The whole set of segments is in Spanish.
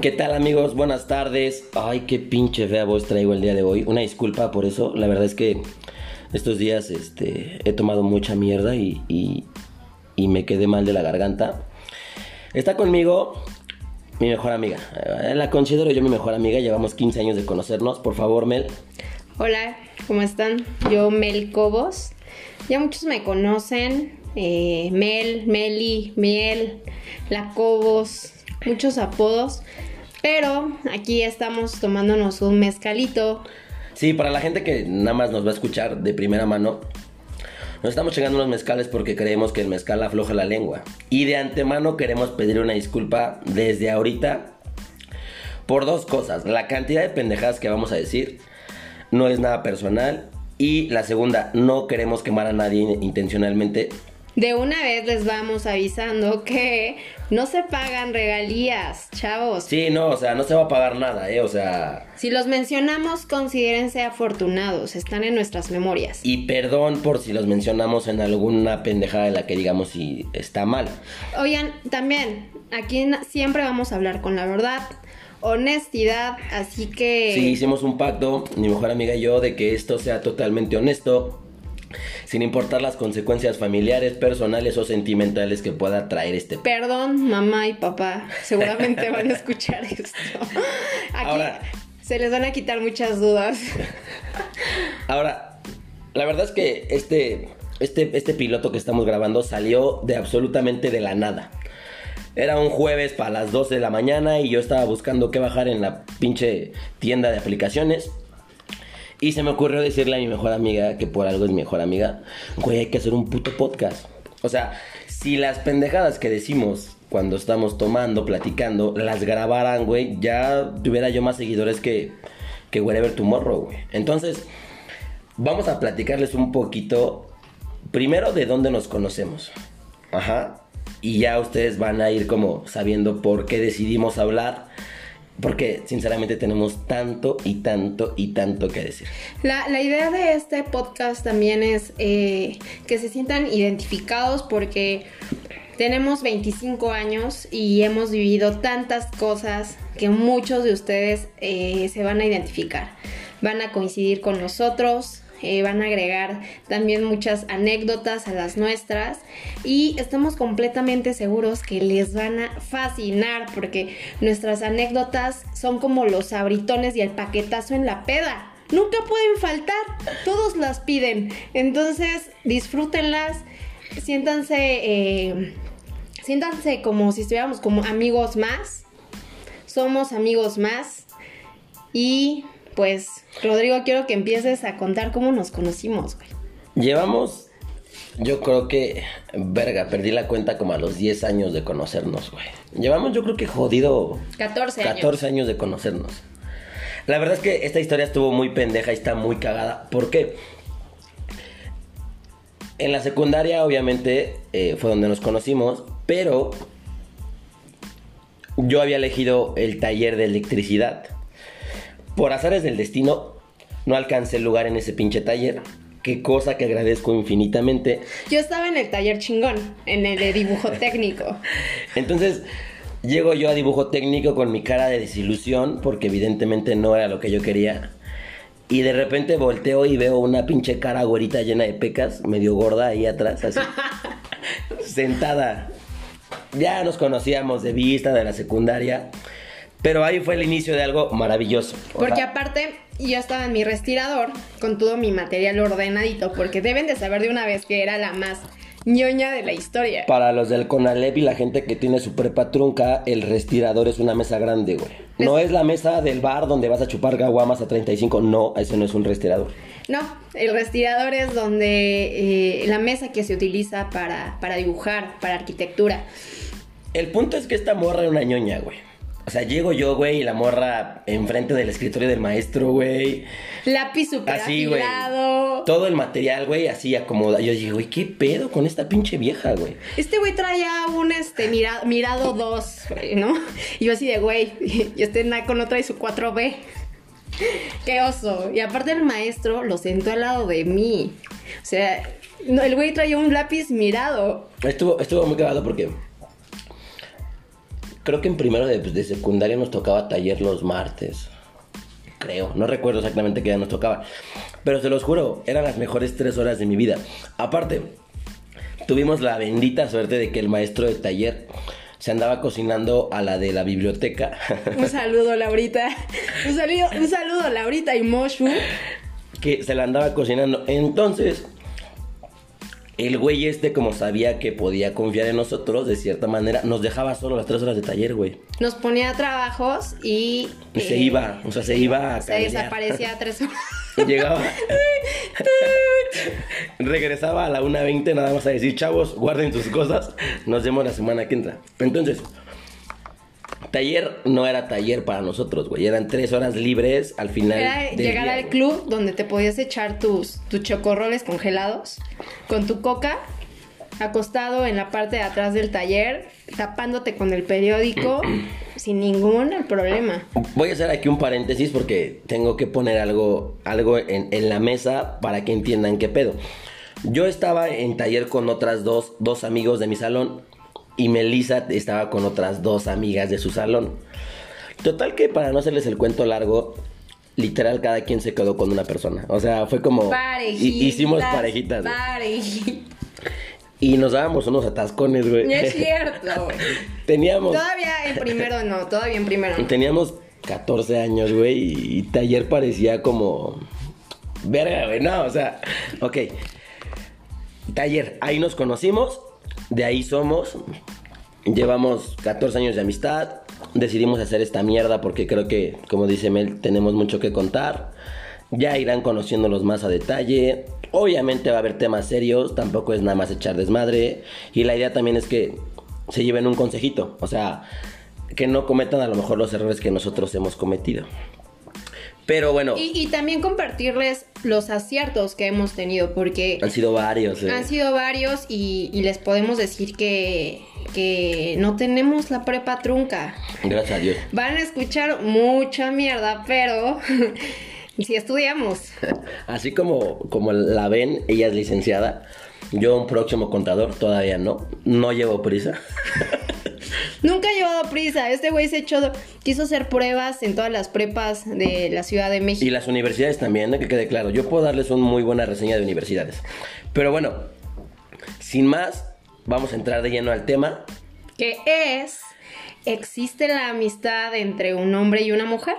¿Qué tal amigos? Buenas tardes. Ay, qué pinche fea voz traigo el día de hoy. Una disculpa por eso. La verdad es que estos días este, he tomado mucha mierda y, me quedé mal de la garganta. Está conmigo mi mejor amiga. Eh, La considero yo mi mejor amiga. Llevamos 15 años de conocernos. Por favor, Mel. Hola, ¿cómo están? Yo Mel Cobos. Ya muchos me conocen. eh, Mel, Meli, Miel, La Cobos, muchos apodos. Pero aquí estamos tomándonos un mezcalito. Sí, para la gente que nada más nos va a escuchar de primera mano, nos estamos chingando unos mezcales porque creemos que el mezcal afloja la lengua. Y de antemano queremos pedir una disculpa desde ahorita por dos cosas. La cantidad de pendejadas que vamos a decir no es nada personal. Y la segunda, no queremos quemar a nadie intencionalmente. De una vez les vamos avisando que no se pagan regalías, chavos. Sí, no, o sea, no se va a pagar nada, ¿eh? O sea... Si los mencionamos, considérense afortunados, están en nuestras memorias. Y perdón por si los mencionamos en alguna pendejada de la que digamos si está mal. Oigan, también, aquí siempre vamos a hablar con la verdad, honestidad, así que... Sí, hicimos un pacto, mi mejor amiga y yo, de que esto sea totalmente honesto, sin importar las consecuencias familiares, personales o sentimentales que pueda traer este... Perdón, mamá y papá, seguramente van a escuchar esto. Aquí Ahora- se les van a quitar muchas dudas. Ahora, la verdad es que este, este, este piloto que estamos grabando salió de absolutamente de la nada. Era un jueves para las 12 de la mañana y yo estaba buscando qué bajar en la pinche tienda de aplicaciones. Y se me ocurrió decirle a mi mejor amiga, que por algo es mi mejor amiga, güey, hay que hacer un puto podcast. O sea, si las pendejadas que decimos cuando estamos tomando, platicando, las grabaran, güey, ya tuviera yo más seguidores que, que Wherever Tomorrow, güey. Entonces, vamos a platicarles un poquito, primero de dónde nos conocemos. Ajá. Y ya ustedes van a ir como sabiendo por qué decidimos hablar. Porque sinceramente tenemos tanto y tanto y tanto que decir. La, la idea de este podcast también es eh, que se sientan identificados porque tenemos 25 años y hemos vivido tantas cosas que muchos de ustedes eh, se van a identificar. Van a coincidir con nosotros, eh, van a agregar también muchas anécdotas a las nuestras y estamos completamente seguros que les van a fascinar porque nuestras anécdotas son como los abritones y el paquetazo en la peda. Nunca pueden faltar, todos las piden. Entonces disfrútenlas, siéntanse, eh, siéntanse como si estuviéramos como amigos más. Somos amigos más y pues, Rodrigo, quiero que empieces a contar cómo nos conocimos, güey. Llevamos, yo creo que, verga, perdí la cuenta como a los 10 años de conocernos, güey. Llevamos, yo creo que jodido 14 años. 14 años de conocernos. La verdad es que esta historia estuvo muy pendeja y está muy cagada. ¿Por qué? En la secundaria, obviamente, eh, fue donde nos conocimos, pero yo había elegido el taller de electricidad. Por azares del destino, no alcancé el lugar en ese pinche taller. Qué cosa que agradezco infinitamente. Yo estaba en el taller chingón, en el de dibujo técnico. Entonces, llego yo a dibujo técnico con mi cara de desilusión, porque evidentemente no era lo que yo quería. Y de repente volteo y veo una pinche cara güerita llena de pecas, medio gorda ahí atrás, así. sentada. Ya nos conocíamos de vista de la secundaria. Pero ahí fue el inicio de algo maravilloso. Porque aparte, yo estaba en mi respirador con todo mi material ordenadito, porque deben de saber de una vez que era la más ñoña de la historia. Para los del Conalep y la gente que tiene su prepa trunca, el respirador es una mesa grande, güey. No es la mesa del bar donde vas a chupar gaguamas a 35. No, ese no es un respirador. No, el respirador es donde eh, la mesa que se utiliza para, para dibujar, para arquitectura. El punto es que esta morra era una ñoña, güey. O sea, llego yo, güey, y la morra enfrente del escritorio del maestro, güey. Lápiz súper Así, güey. Todo el material, güey, así acomoda. Yo dije, güey, ¿qué pedo con esta pinche vieja, güey? Este güey traía un este mira- mirado 2, ¿no? Y yo así de güey, y este naco no trae su 4B. Qué oso. Y aparte el maestro lo sentó al lado de mí. O sea, no, el güey traía un lápiz mirado. Estuvo, estuvo muy cagado porque creo que en primero de, pues, de secundaria nos tocaba taller los martes. Creo, no recuerdo exactamente qué día nos tocaba. Pero se los juro, eran las mejores tres horas de mi vida. Aparte, tuvimos la bendita suerte de que el maestro de taller se andaba cocinando a la de la biblioteca. Un saludo, Laurita. Un saludo, un saludo Laurita y Moshu. que se la andaba cocinando. Entonces, el güey este, como sabía que podía confiar en nosotros, de cierta manera, nos dejaba solo las tres horas de taller, güey. Nos ponía trabajos y. Y se eh, iba, o sea, se iba a Se desaparecía tres horas. Llegaba. Regresaba a la 1.20 nada más a decir, chavos, guarden sus cosas. Nos vemos la semana que entra. Entonces, taller no era taller para nosotros, güey. Eran tres horas libres al final. Era llegar día, al güey. club donde te podías echar tus, tus chocorroles congelados con tu coca, acostado en la parte de atrás del taller, tapándote con el periódico sin ningún problema. Voy a hacer aquí un paréntesis porque tengo que poner algo, algo en, en la mesa para que entiendan qué pedo. Yo estaba en taller con otras dos, dos amigos de mi salón y Melissa estaba con otras dos amigas de su salón. Total que para no hacerles el cuento largo, literal cada quien se quedó con una persona. O sea, fue como... Parejitas. hi- Hicimos parejitas. parejitas. Y nos dábamos unos atascones, güey. No es cierto, güey. Teníamos... Todavía en primero no, todavía en primero no. Teníamos 14 años, güey, y, y taller parecía como... Verga, güey, no, o sea, ok. Taller, ahí nos conocimos, de ahí somos, llevamos 14 años de amistad, decidimos hacer esta mierda porque creo que, como dice Mel, tenemos mucho que contar. Ya irán conociéndolos más a detalle. Obviamente va a haber temas serios, tampoco es nada más echar desmadre. Y la idea también es que se lleven un consejito, o sea, que no cometan a lo mejor los errores que nosotros hemos cometido. Pero bueno, Y, y también compartirles los aciertos que hemos tenido, porque han sido varios. eh. han sido varios y, y les podemos decir que, que no tenemos la prepa trunca. Gracias a Dios. Van a escuchar mucha mierda, pero si estudiamos. Así como, como la ven, ella es licenciada. Yo un próximo contador, todavía no. No llevo prisa. Nunca ha llevado prisa. Este güey se echó, quiso hacer pruebas en todas las prepas de la Ciudad de México. Y las universidades también, que quede claro. Yo puedo darles una muy buena reseña de universidades. Pero bueno, sin más, vamos a entrar de lleno al tema. Que es, ¿existe la amistad entre un hombre y una mujer?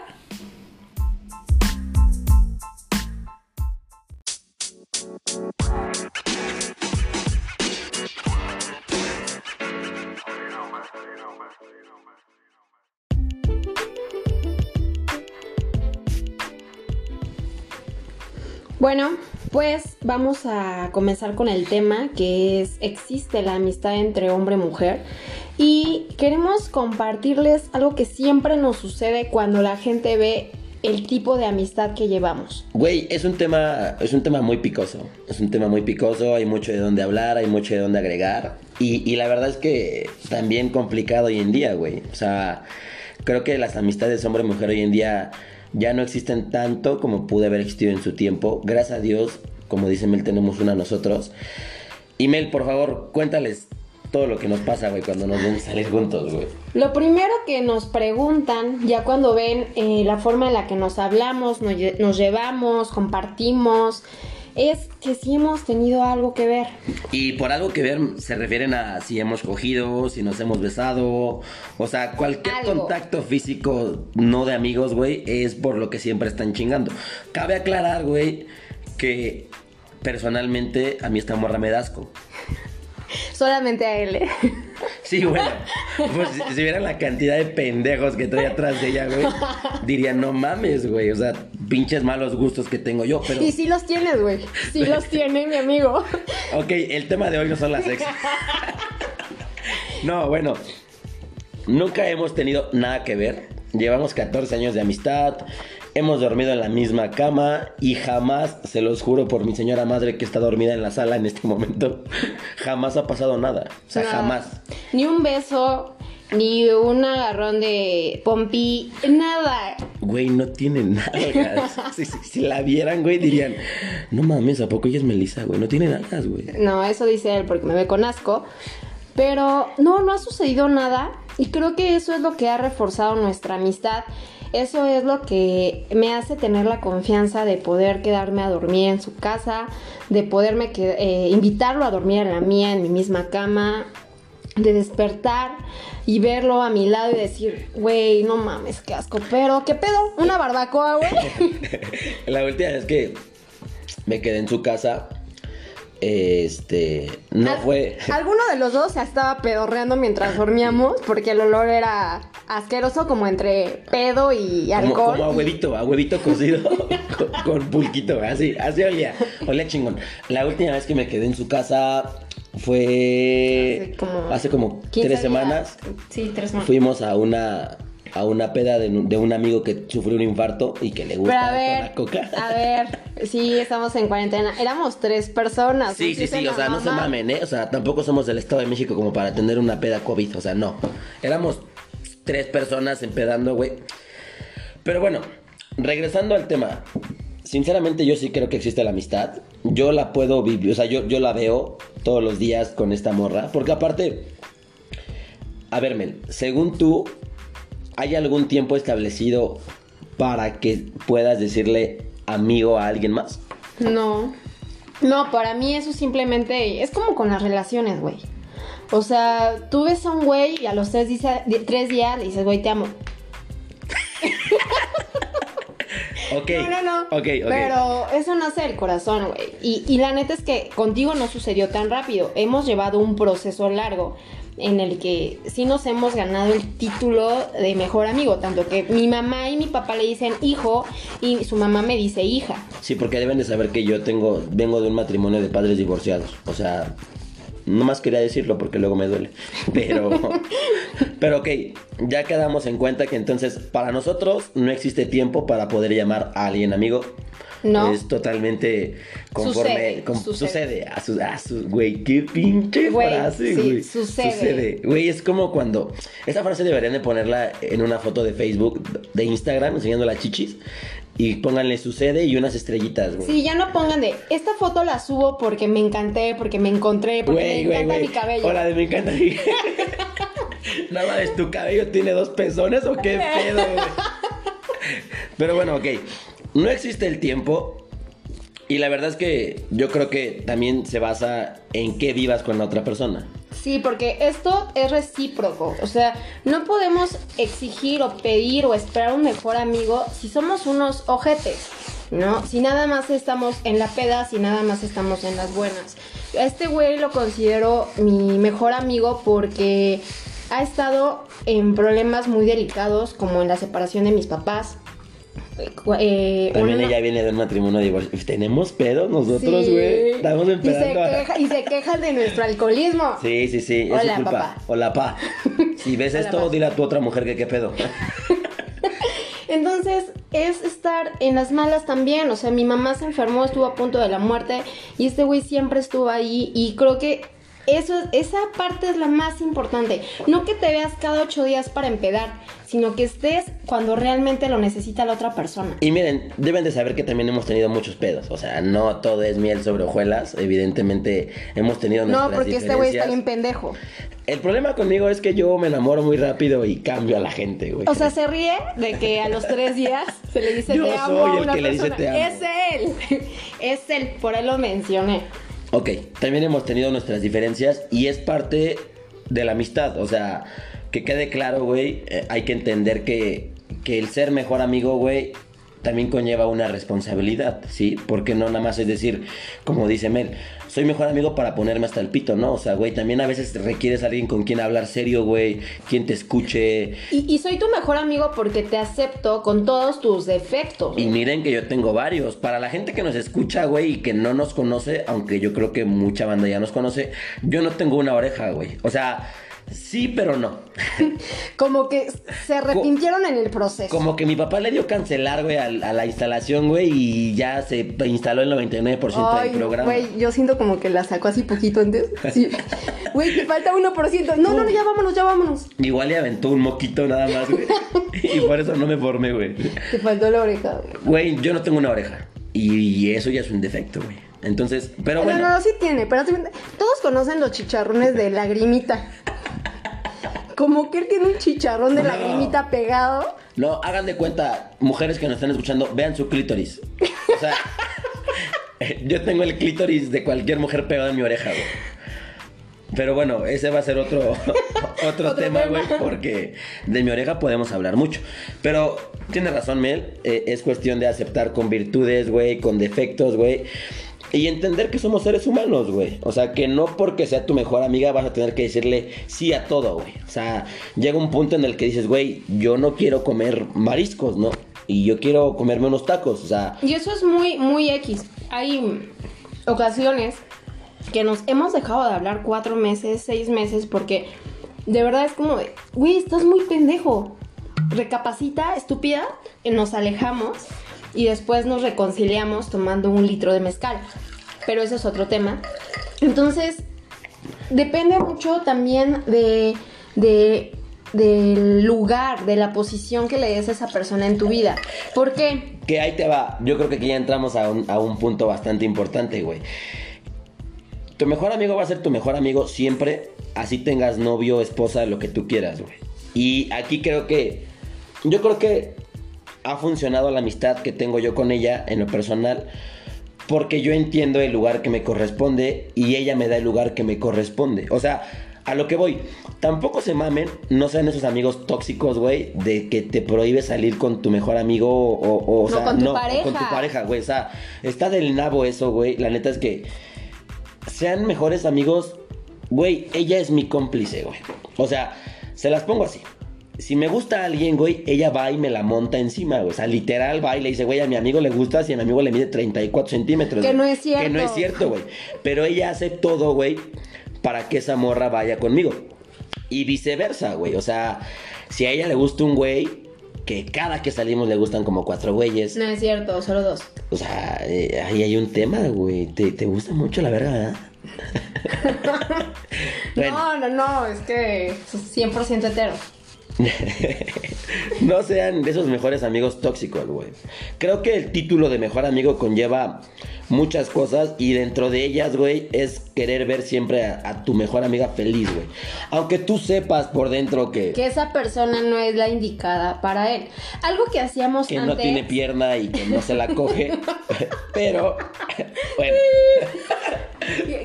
Bueno, pues vamos a comenzar con el tema que es ¿existe la amistad entre hombre y mujer? Y queremos compartirles algo que siempre nos sucede cuando la gente ve el tipo de amistad que llevamos. Güey, es un tema, es un tema muy picoso. Es un tema muy picoso, hay mucho de dónde hablar, hay mucho de dónde agregar. Y, la verdad es que también complicado hoy en día, güey. O sea, creo que las amistades hombre-mujer hoy en día ya no existen tanto como pude haber existido en su tiempo. Gracias a Dios, como dice Mel, tenemos una nosotros. Y Mel, por favor, cuéntales todo lo que nos pasa, güey, cuando nos ven salir juntos, güey. Lo primero que nos preguntan, ya cuando ven eh, la forma en la que nos hablamos, nos llevamos, compartimos, es que si hemos tenido algo que ver. Y por algo que ver se refieren a si hemos cogido, si nos hemos besado, o sea, cualquier Algo. contacto físico no de amigos, güey, es por lo que siempre están chingando. Cabe aclarar, güey, que personalmente a mí esta morra me da asco. Solamente a él. ¿eh? Sí, bueno, pues si, vieran la cantidad de pendejos que trae atrás de ella, güey, dirían, no mames, güey, o sea, pinches malos gustos que tengo yo, pero... Y sí los tienes, güey. Sí los tiene, mi amigo. Ok, el tema de hoy no son las ex. no, bueno. Nunca hemos tenido nada que ver. Llevamos 14 años de amistad. Hemos dormido en la misma cama y jamás, se los juro por mi señora madre que está dormida en la sala en este momento, jamás ha pasado nada. O sea, No. jamás. Ni un beso, ni un agarrón de pompi, nada. Güey, no tiene nada. Si, si- si la vieran, güey, dirían, no mames, ¿a poco ella es Melissa, güey? No tiene nada, güey. No, eso dice él porque me ve con asco. Pero no, no ha sucedido nada y creo que eso es lo que ha reforzado nuestra amistad. Eso es lo que me hace tener la confianza de poder quedarme a dormir en su casa, de poderme eh, invitarlo a dormir en la mía, en mi misma cama, de despertar y verlo a mi lado y decir, güey, no mames, qué asco, pero qué pedo, una barbacoa, güey. La última vez que me quedé en su casa, este, no Al- fue... Alguno de los dos se estaba pedorreando mientras dormíamos porque el olor era asqueroso como entre pedo y Como, alcohol. como a huevito, a huevito cocido con, con pulquito, así, así olía, olía chingón. La última vez que me quedé en su casa fue Hace como hace como 15 tres días. semanas. Sí, tres semanas. Fuimos a una a una peda de, de un amigo que sufrió un infarto y que le gusta Pero a toda ver, la coca. a ver, sí, estamos en cuarentena. Éramos tres personas. Sí, sí, sí, o sea, no se mamen, ¿eh? O sea, tampoco somos del Estado de México como para tener una peda COVID, o sea, no. Éramos tres personas empedando, güey. Pero bueno, regresando al tema. Sinceramente yo sí creo que existe la amistad. Yo la puedo vivir, o sea, yo, yo la veo todos los días con esta morra. Porque aparte, a ver, Mel, según tú, ¿hay algún tiempo establecido para que puedas decirle amigo a alguien más? No. No, para mí eso simplemente es como con las relaciones, güey. O sea, tú ves a un güey y a los tres, dice- di- tres días le dices, güey, te amo. Ok. No, no, no. Ok, ok. Pero eso nace del corazón, güey. Y, y la neta es que contigo no sucedió tan rápido. Hemos llevado un proceso largo en el que sí nos hemos ganado el título de mejor amigo. Tanto que mi mamá y mi papá le dicen hijo y su mamá me dice hija. Sí, porque deben de saber que yo tengo, vengo de un matrimonio de padres divorciados. O sea, no más quería decirlo porque luego me duele. Pero, pero ok, ya quedamos en cuenta que entonces para nosotros no existe tiempo para poder llamar a alguien amigo. No. Es totalmente conforme. Sucede, sucede. sucede. A su, a su, güey, qué pinche Güey, frase, sí, güey. sucede. Güey, es como cuando. Esa frase deberían de ponerla en una foto de Facebook, de Instagram, enseñando las chichis. Y pónganle sucede y unas estrellitas, güey. Sí, ya no pongan de esta foto la subo porque me encanté, porque me encontré, porque Güey, me güey, encanta güey. mi cabello. Hola, de me encanta mi Nada más, ¿tu cabello tiene dos pezones o qué pedo, güey? Pero bueno, ok. No existe el tiempo. Y la verdad es que yo creo que también se basa en qué vivas con la otra persona. Sí, porque esto es recíproco. O sea, no podemos exigir o pedir o esperar un mejor amigo si somos unos ojetes, ¿no? Si nada más estamos en la peda, si nada más estamos en las buenas. Este güey lo considero mi mejor amigo porque ha estado en problemas muy delicados, como en la separación de mis papás. Eh, También una- ella viene de un matrimonio divorciado. ¿Tenemos pedos nosotros, Sí. güey? Estamos y se, empezando a... queja- y se quejan de nuestro alcoholismo. Sí, sí, sí. Es Hola, su culpa. papá. Hola, pa. Si ves Hola, esto, dile a tu otra mujer que qué pedo. Entonces es estar en las malas también. O sea, mi mamá se enfermó, estuvo a punto de la muerte y este güey siempre estuvo ahí y creo que eso, esa parte es la más importante. No que te veas cada ocho días para empedar, sino que estés cuando realmente lo necesita la otra persona. Y miren, deben de saber que también hemos tenido muchos pedos. O sea, no todo es miel sobre hojuelas. Evidentemente hemos tenido nuestras No, porque este güey está bien pendejo. El problema conmigo es que yo me enamoro muy rápido y cambio a la gente, güey. O sea, se ríe de que a los tres días se le dice Yo te amo soy a el una que le dice, persona. "Te amo". Es él. Es él, por él lo mencioné. Ok, también hemos tenido nuestras diferencias y es parte de la amistad. O sea, que quede claro, güey, eh, hay que entender que, que el ser mejor amigo, güey, también conlleva una responsabilidad, ¿sí? Porque no nada más es decir, como dice Mel, soy mejor amigo para ponerme hasta el pito, ¿no? O sea, güey, también a veces requieres a alguien con quien hablar serio, güey, quien te escuche. Y, y soy tu mejor amigo porque te acepto con todos tus defectos. Y miren que yo tengo varios. Para la gente que nos escucha, güey, y que no nos conoce, aunque yo creo que mucha banda ya nos conoce, yo no tengo una oreja, güey. O sea, sí, pero no. Como que se arrepintieron en el proceso. Como que mi papá le dio cancelar, güey, al- a, la instalación, güey, y ya se instaló el 99% Ay, del programa. güey, yo siento como que la sacó así poquito antes. Sí. Güey, te falta 1%. No, no, no, ya vámonos, ya vámonos. Igual le aventó un moquito nada más, güey. y por eso no me formé, güey. Te faltó la oreja. güey. Güey, yo no tengo una oreja. Y eso ya es un defecto, güey. Entonces, pero No, bueno. no, no, sí tiene, pero sí- todos conocen los chicharrones de lagrimita. Como que él tiene un chicharrón de lagrimita pegado. No, hagan de cuenta, mujeres que nos están escuchando, vean su clítoris. O sea, yo tengo el clítoris de cualquier mujer pegado en mi oreja, güey. Pero bueno, ese va a ser otro, otro, Otro tema, güey, porque de mi oreja podemos hablar mucho. Pero tiene razón, Mel, eh, es cuestión de aceptar con virtudes, güey, con defectos, güey. Y entender que somos seres humanos, güey. O sea, que no porque sea tu mejor amiga vas a tener que decirle sí a todo, güey. O sea, llega un punto en el que dices, güey, yo no quiero comer mariscos, ¿no? Y yo quiero comerme unos tacos, o sea, Y eso es muy, muy X. Hay ocasiones que nos hemos dejado de hablar cuatro meses, seis meses, porque de verdad es como, güey, estás muy pendejo. Recapacita, estúpida, nos alejamos y después nos reconciliamos tomando un litro de mezcal. Pero ese es otro tema. Entonces, depende mucho también de, de- del lugar, de la posición que le des a esa persona en tu vida. ¿Por qué? Que ahí te va. Yo creo que aquí ya entramos a un, a un punto bastante importante, güey. Tu mejor amigo va a ser tu mejor amigo siempre, así tengas novio, esposa, lo que tú quieras, güey. Y aquí creo que. Yo creo que ha funcionado la amistad que tengo yo con ella en lo personal. Porque yo entiendo el lugar que me corresponde y ella me da el lugar que me corresponde. O sea, a lo que voy. Tampoco se mamen, no sean esos amigos tóxicos, güey, de que te prohíbe salir con tu mejor amigo o, o, o No, sea, con tu no, pareja. con tu pareja, güey. O sea, está del nabo eso, güey. La neta es que sean mejores amigos, güey, ella es mi cómplice, güey. O sea, se las pongo así. Si me gusta a alguien, güey, ella va y me la monta encima, güey. O sea, literal va y le dice, güey, a mi amigo le gusta si a mi amigo le mide 34 centímetros. Que güey. no es cierto. Que no es cierto, güey. Pero ella hace todo, güey, para que esa morra vaya conmigo. Y viceversa, güey. O sea, si a ella le gusta un güey, que cada que salimos le gustan como cuatro güeyes. No es cierto, solo dos. O sea, eh, ahí hay un tema, güey. ¿Te, te gusta mucho la verga, verdad? Bueno. No, no, no, es que 100% hetero. no sean de esos mejores amigos tóxicos, güey. Creo que el título de mejor amigo conlleva muchas cosas y dentro de ellas, güey, es querer ver siempre a, a tu mejor amiga feliz, güey. Aunque tú sepas por dentro que, Que esa persona no es la indicada para él. Algo que hacíamos que antes. no tiene pierna y que no se la coge. Pero, bueno.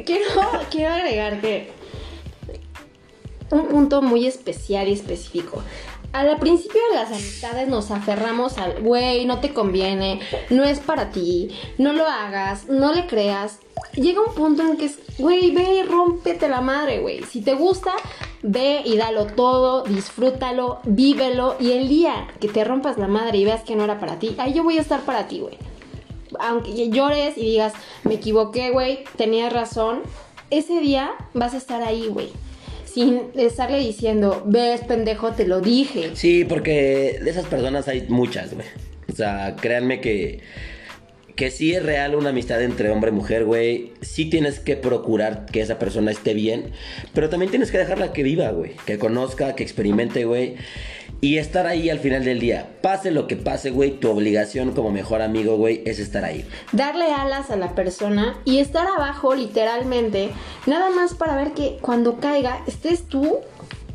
Quiero, quiero agregar que un punto muy especial y específico. Al principio de las amistades nos aferramos al, güey, no te conviene, no es para ti, no lo hagas, no le creas. Llega un punto en que es, güey, ve y rómpete la madre, güey. Si te gusta, ve y dalo todo, disfrútalo, vívelo. Y el día que te rompas la madre y veas que no era para ti, ahí yo voy a estar para ti, güey aunque llores y digas, me equivoqué, güey, tenías razón, ese día vas a estar ahí, güey. Sin estarle diciendo, ves, pendejo, te lo dije. Sí, porque de esas personas hay muchas, güey. O sea, créanme que, que sí es real una amistad entre hombre y mujer, güey. Sí tienes que procurar que esa persona esté bien, pero también tienes que dejarla que viva, güey. Que conozca, que experimente, güey. Y estar ahí al final del día. Pase lo que pase, güey, tu obligación como mejor amigo, güey, es estar ahí. Darle alas a la persona y estar abajo, literalmente, nada más para ver que cuando caiga estés tú.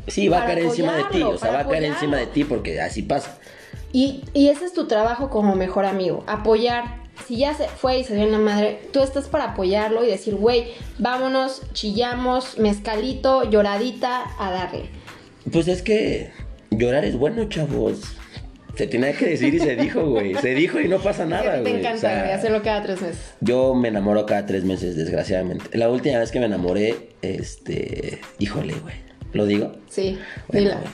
Sí, va a caer encima de ti, o sea, va a caer encima de ti porque así pasa. Y, y ese es tu trabajo como mejor amigo, apoyar. Si ya se fue y se dio en la madre, tú estás para apoyarlo y decir, güey, vámonos, chillamos, mezcalito, lloradita, a darle. Pues es que llorar es bueno, chavos. Se tenía que decir y se dijo, güey. Se dijo y no pasa nada, te güey. encanta, O sea, hacerlo cada tres meses. Yo me enamoro cada tres meses, desgraciadamente. La última vez que me enamoré, este. Híjole, güey. ¿Lo digo? Sí, Bueno, dila. güey.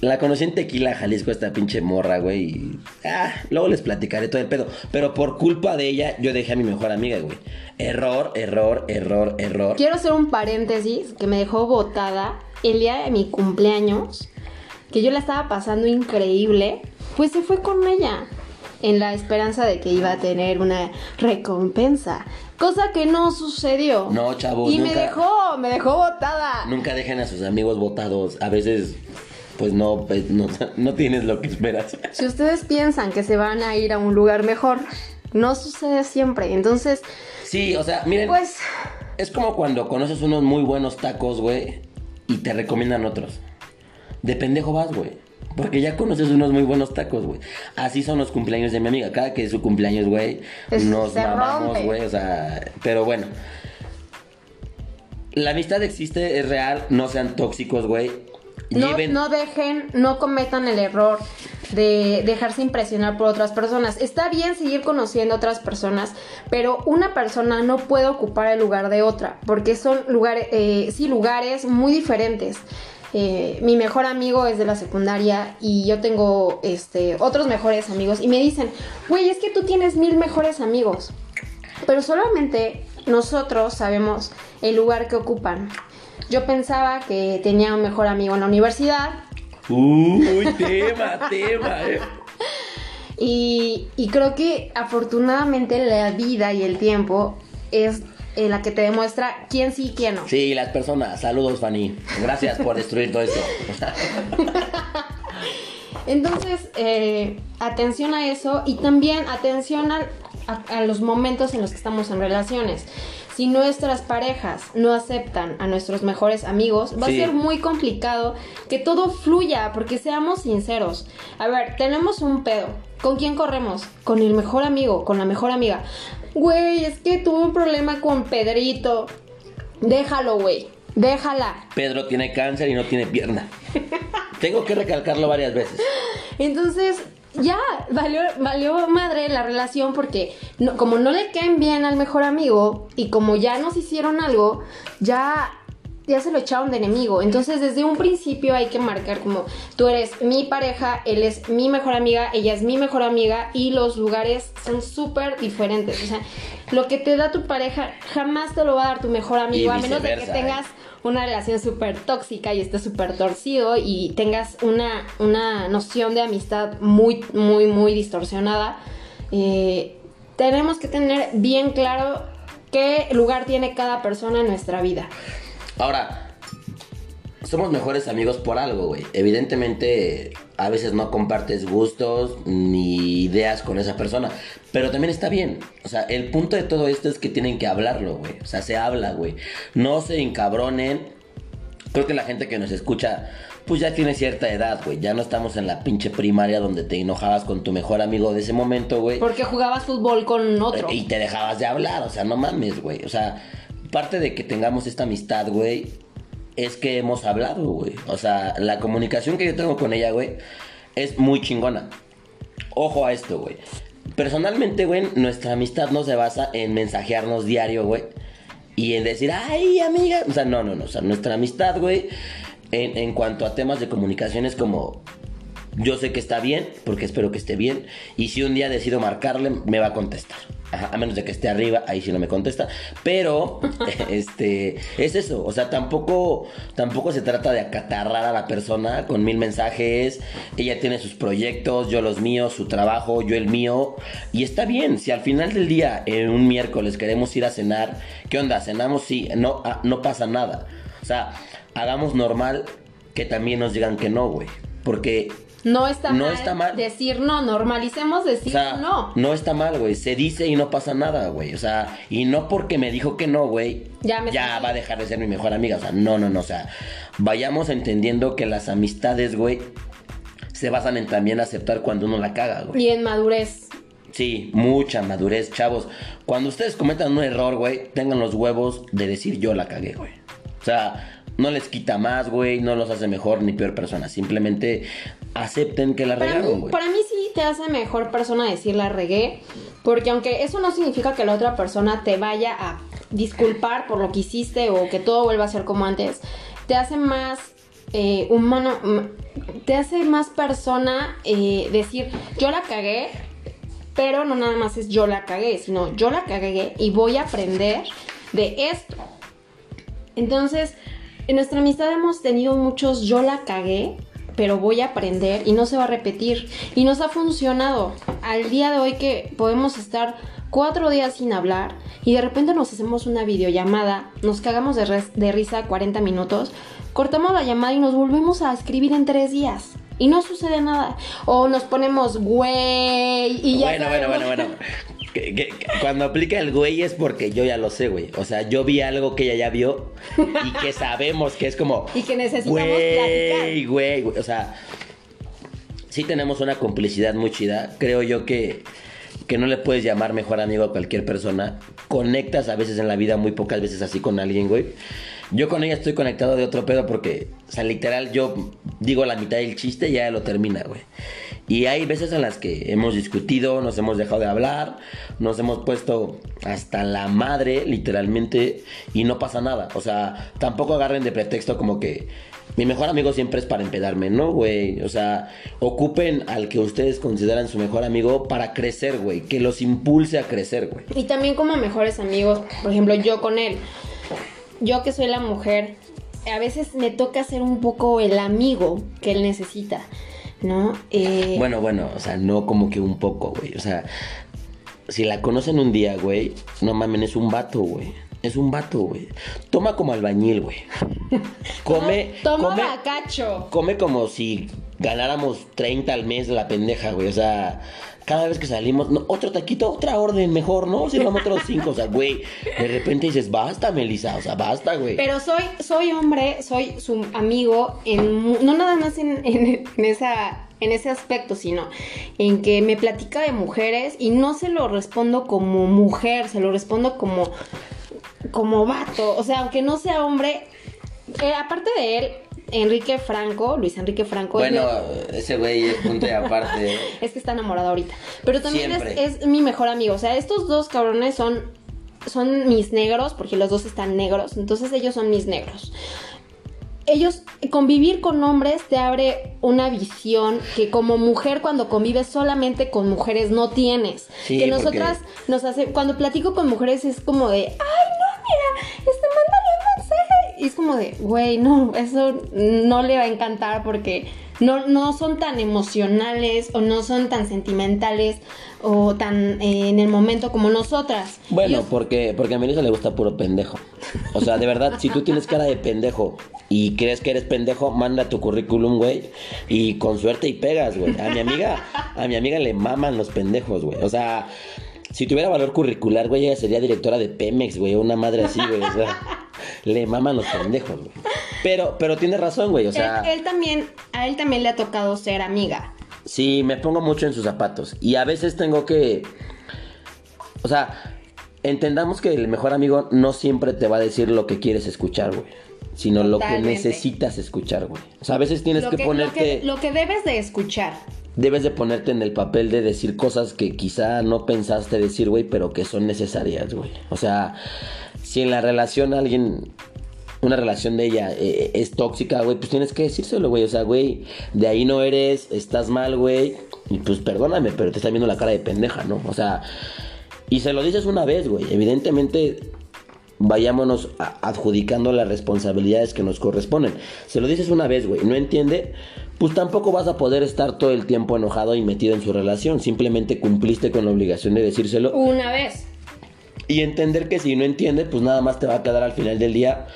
La conocí en Tequila, Jalisco, esta pinche morra, güey. y- Ah, luego les platicaré todo el pedo. Pero por culpa de ella, yo dejé a mi mejor amiga, güey. Error, error, error, error. Quiero hacer un paréntesis que me dejó botada el día de mi cumpleaños, que yo la estaba pasando increíble, pues se fue con ella en la esperanza de que iba a tener una recompensa, cosa que no sucedió. No, chavos, Y me dejó, me dejó botada. Nunca dejen a sus amigos botados. A veces, pues no, pues, no, no tienes lo que esperas. Si ustedes piensan que se van a ir a un lugar mejor, no sucede siempre. Entonces, Sí, o sea, miren. Pues. Es como cuando conoces unos muy buenos tacos, güey, y te recomiendan otros. De pendejo vas, güey. Porque ya conoces unos muy buenos tacos, güey. Así son los cumpleaños de mi amiga. Cada que es su cumpleaños, güey, nos mamamos, güey. O sea, pero bueno. La amistad existe, es real. No sean tóxicos, güey. No, Lleven- no dejen, no cometan el error de dejarse impresionar por otras personas. Está bien seguir conociendo a otras personas, pero una persona no puede ocupar el lugar de otra, porque son lugares, eh, sí, lugares muy diferentes. Eh, mi mejor amigo es de la secundaria y yo tengo este, otros mejores amigos y me dicen, güey, es que tú tienes mil mejores amigos, pero solamente nosotros sabemos el lugar que ocupan. Yo pensaba que tenía un mejor amigo en la universidad Uy, tema, tema, eh. y, y creo que afortunadamente la vida y el tiempo es eh, la que te demuestra quién sí y quién no. Sí, las personas. Saludos, Fanny. Gracias por destruir todo esto. Entonces, eh, atención a eso y también atención a, a los momentos en los que estamos en relaciones. Si nuestras parejas no aceptan a nuestros mejores amigos, va Sí. a ser muy complicado que todo fluya, porque seamos sinceros. A ver, tenemos un pedo. ¿Con quién corremos? Con el mejor amigo, con la mejor amiga. Güey, es que tuve un problema con Pedrito. Déjalo, güey. Déjala. Pedro tiene cáncer y no tiene pierna. Tengo que recalcarlo varias veces. Entonces, ya, valió, valió madre la relación porque no- como no le caen bien al mejor amigo y como ya nos hicieron algo, ya, ya se lo echaron de enemigo. Entonces, desde un principio hay que marcar como tú eres mi pareja, él es mi mejor amiga, ella es mi mejor amiga y los lugares son súper diferentes. O sea, lo que te da tu pareja jamás te lo va a dar tu mejor amigo, a menos de que ¿eh? tengas una relación súper tóxica y estés súper torcido y tengas una, una noción de amistad muy, muy, muy distorsionada, eh, tenemos que tener bien claro qué lugar tiene cada persona en nuestra vida. Ahora, somos mejores amigos por algo, güey. Evidentemente, a veces no compartes gustos ni ideas con esa persona. Pero también está bien. O sea, el punto de todo esto es que tienen que hablarlo, güey. O sea, se habla, güey. No se encabronen. Creo que la gente que nos escucha, pues ya tiene cierta edad, güey. Ya no estamos en la pinche primaria donde te enojabas con tu mejor amigo de ese momento, güey. Porque jugabas fútbol con otro. Y te dejabas de hablar, o sea, no mames, güey. O sea, parte de que tengamos esta amistad, güey, es que hemos hablado, güey. O sea, la comunicación que yo tengo con ella, güey, es muy chingona. Ojo a esto, güey. Personalmente, güey, nuestra amistad no se basa en mensajearnos diario, güey. Y en decir, ay, amiga. O sea, no, no, no. O sea, nuestra amistad, güey, en, en cuanto a temas de comunicación es como, yo sé que está bien, porque espero que esté bien. Y si un día decido marcarle, me va a contestar. A menos de que esté arriba, ahí sí no me contesta. Pero, este, es eso. O sea, tampoco, tampoco se trata de acatarrar a la persona con mil mensajes. Ella tiene sus proyectos, yo los míos, su trabajo, yo el mío. Y está bien. Si al final del día, en un miércoles, queremos ir a cenar, ¿qué onda? Cenamos, sí, no, ah, no pasa nada. O sea, hagamos normal que también nos digan que no, güey. Porque No está, No mal está mal. decir no, normalicemos o decir sea, no. está mal, güey. Se dice y no pasa nada, güey. O sea, y no porque me dijo que no, güey, Ya me ya va a dejar de ser mi mejor amiga. O sea, no, no, no. O sea, vayamos entendiendo que las amistades, güey, se basan en también aceptar cuando uno la caga, güey. Y en madurez. Sí, mucha madurez, chavos. Cuando ustedes cometan un error, güey, tengan los huevos de decir yo la cagué, güey. O sea, no les quita más, güey, no los hace mejor ni peor persona. Simplemente acepten que la Para regaron, güey. para mí sí te hace mejor persona decir la regué, porque aunque eso no significa que la otra persona te vaya a disculpar por lo que hiciste o que todo vuelva a ser como antes, te hace más eh, humano, te hace más persona eh, decir yo la cagué, pero no nada más es yo la cagué, sino yo la cagué y voy a aprender de esto. Entonces, en nuestra amistad hemos tenido muchos yo la cagué, pero voy a aprender y no se va a repetir. Y nos ha funcionado. Al día de hoy que podemos estar cuatro días sin hablar y de repente nos hacemos una videollamada, nos cagamos de, risa 40 minutos, cortamos la llamada y nos volvemos a escribir en tres días. Y no sucede nada. O nos ponemos güey y ya Bueno, bueno, sabemos- bueno, bueno. que- que cuando aplica el güey es porque yo ya lo sé, güey. O sea, yo vi algo que ella ya vio y que sabemos que es como. Y que necesitamos güey, platicar. güey, güey. O sea, sí tenemos una complicidad muy chida. Creo yo que, que no le puedes llamar mejor amigo a cualquier persona. Conectas a veces en la vida, muy pocas veces así con alguien, güey. Yo con ella estoy conectado de otro pedo porque, o sea, literal, yo digo la mitad del chiste y ya lo termina, güey. Y hay veces en las que hemos discutido, nos hemos dejado de hablar, nos hemos puesto hasta la madre, literalmente, y no pasa nada. O sea, tampoco agarren de pretexto como que mi mejor amigo siempre es para empedarme, ¿no, güey? O sea, ocupen al que ustedes consideran su mejor amigo para crecer, güey. Que los impulse a crecer, güey. Y también como mejores amigos, por ejemplo, yo con él. Yo que soy la mujer, a veces me toca ser un poco el amigo que él necesita, ¿no? Eh, Bueno, bueno, o sea, no como que un poco, güey. O sea, si la conocen un día, güey, no mamen, es un vato, güey. Es un vato, güey. Toma como albañil, güey. Come, Toma come, bacacho. come como si ganáramos 30 al mes la pendeja, güey. O sea, cada vez que salimos, otro taquito, otra orden mejor, ¿no? Sirvamos otros cinco. O sea, güey, de repente dices, basta, Melissa. O sea, basta, güey. Pero soy, soy hombre, soy su amigo, en, no nada más en, en- en esa, en ese aspecto, sino en que me platica de mujeres y no se lo respondo como mujer, se lo respondo como, como vato. O sea, aunque no sea hombre, eh, aparte de él, Enrique Franco, Luis Enrique Franco, Bueno, ese güey es punto y aparte. es que está enamorado ahorita. Pero también es, mi mejor amigo. O sea, estos dos cabrones son, son mis negros, porque los dos están negros. Entonces ellos son mis negros. Ellos, convivir con hombres te abre una visión que como mujer cuando convives solamente con mujeres no tienes. Sí, que porque- nosotras nos hace, cuando platico con mujeres es como de, ay no, mira, Y es como de, güey, no, eso no le va a encantar porque no, no son tan emocionales o no son tan sentimentales o tan eh, en el momento como nosotras. Bueno, porque, porque a Melissa le gusta puro pendejo. O sea, de verdad, si tú tienes cara de pendejo y crees que eres pendejo, manda tu currículum, güey. Y con suerte y pegas, güey. A mi amiga, a mi amiga le maman los pendejos, güey. O sea, si tuviera valor curricular, güey, ella sería directora de Pemex, güey. Una madre así, güey. O sea, le maman los pendejos, güey. Pero, pero tiene razón, güey. O sea. él, él también, a él también le ha tocado ser amiga. Sí, me pongo mucho en sus zapatos. Y a veces tengo que. O sea, entendamos que el mejor amigo no siempre te va a decir lo que quieres escuchar, güey. Sino lo que necesitas escuchar, güey. O sea, a veces tienes Lo que, que, lo, ponerte. que, lo que debes de escuchar. Debes de ponerte en el papel de decir cosas que quizá no pensaste decir, güey, pero que son necesarias, güey. O sea, si en la relación alguien, una relación de ella eh, es tóxica, güey, pues tienes que decírselo, güey. O sea, güey, de ahí no eres, estás mal, güey. Y pues perdóname, pero te está viendo la cara de pendeja, ¿no? O sea, y se lo dices una vez, güey. Evidentemente vayámonos adjudicando las responsabilidades que nos corresponden. Se lo dices una vez, güey, no entiende, pues tampoco vas a poder estar todo el tiempo enojado y metido en su relación. Simplemente cumpliste con la obligación de decírselo Una vez. y entender que si no entiende, pues nada más te va a quedar al final del día.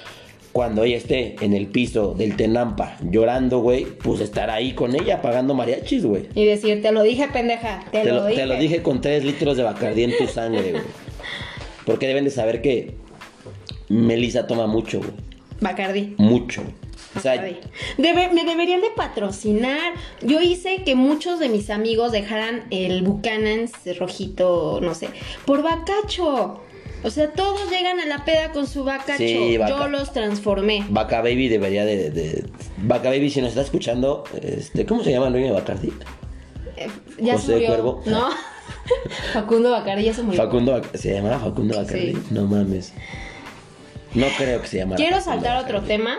Cuando ella esté en el piso del Tenampa llorando, güey, pues estar ahí con ella pagando mariachis, güey. Y decir, te lo dije, pendeja. Te, Te lo, lo, dije. te lo dije con 3 litros de Bacardí en tu sangre, güey. Porque deben de saber que Melissa toma mucho, güey. Bacardi. Mucho. O sea, Bacardi. Debe- me deberían de patrocinar. Yo hice que muchos de mis amigos dejaran el Buchanan's rojito, no sé, por bacacho. O sea, todos llegan a la peda con su bacacho. Sí, Yo los transformé. Vaca Baby debería de, de- Vaca Baby, si nos está escuchando, este, ¿cómo se llama el dueño de Bacardi? Eh, ya José murió. Cuervo. ¿No? Facundo Bacardi ya se murió. Facundo, ¿se llamaba Facundo Bacardi? Sí. No mames. No creo que se llamara. Quiero saltar otro tema.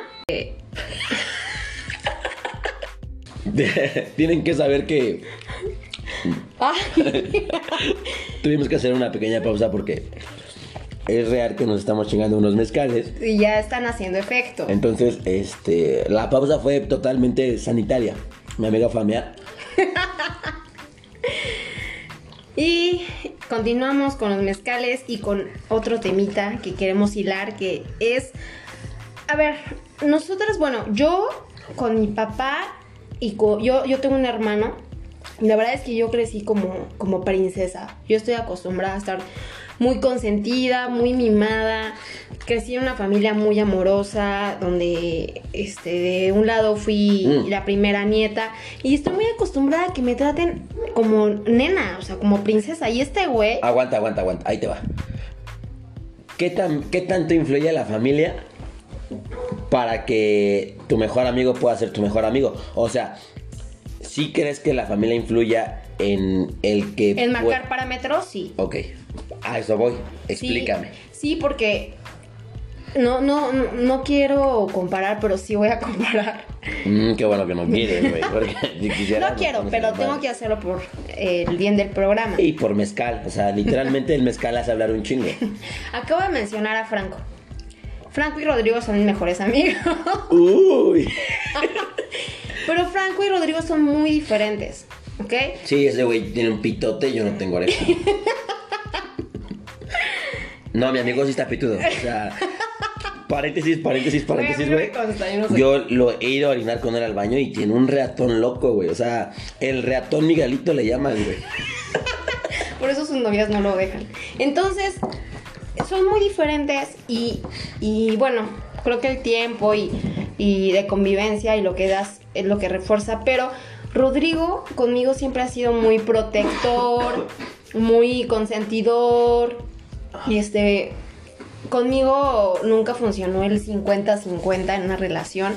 Tienen que saber que tuvimos que hacer una pequeña pausa porque es real que nos estamos chingando unos mezcales. y ya están haciendo efecto. Entonces, este, la pausa fue totalmente sanitaria. Mi amiga fue a mear. Y continuamos con los mezcales y con otro temita que queremos hilar, que es, a ver, nosotras, bueno, yo con mi papá y yo, yo tengo un hermano La verdad es que yo crecí como, como princesa. Yo estoy acostumbrada a estar muy consentida, muy mimada. Crecí en una familia muy amorosa, donde este, de un lado fui Mm. la primera nieta. Y estoy muy acostumbrada a que me traten como nena, o sea, como princesa. Y este güey... Aguanta, aguanta, aguanta. Ahí te va. ¿Qué, tan, ¿Qué tanto influye la familia para que tu mejor amigo pueda ser tu mejor amigo? O sea, ¿sí crees que la familia influya en el que... En marcar parámetros, sí. Ok, a eso voy. Explícame. Sí, sí, porque no, no, no, quiero comparar, pero sí voy a comparar. Mm, qué bueno que no quieres, güey. No quiero, nos pero tengo que hacerlo por eh, el bien del programa. Y por mezcal. O sea, literalmente el mezcal hace hablar un chingo. Acabo de mencionar a Franco. Franco y Rodrigo son mis mejores amigos. Uy. Pero Franco y Rodrigo son muy diferentes. ¿Ok? Sí, ese güey tiene un pitote y yo no tengo oreja. No, mi amigo sí está pitudo. O sea, paréntesis, paréntesis, paréntesis, Güey, no sé. Yo lo he ido a orinar con él al baño y tiene un reatón loco, güey. O sea, el reatón Miguelito le llaman, güey. Por eso sus novias no lo dejan. Entonces, son muy diferentes y, y bueno, creo que el tiempo y, y de convivencia y lo que das es lo que refuerza. Pero Rodrigo conmigo siempre ha sido muy protector, muy consentidor. Y este, conmigo nunca funcionó el 50-50 en una relación.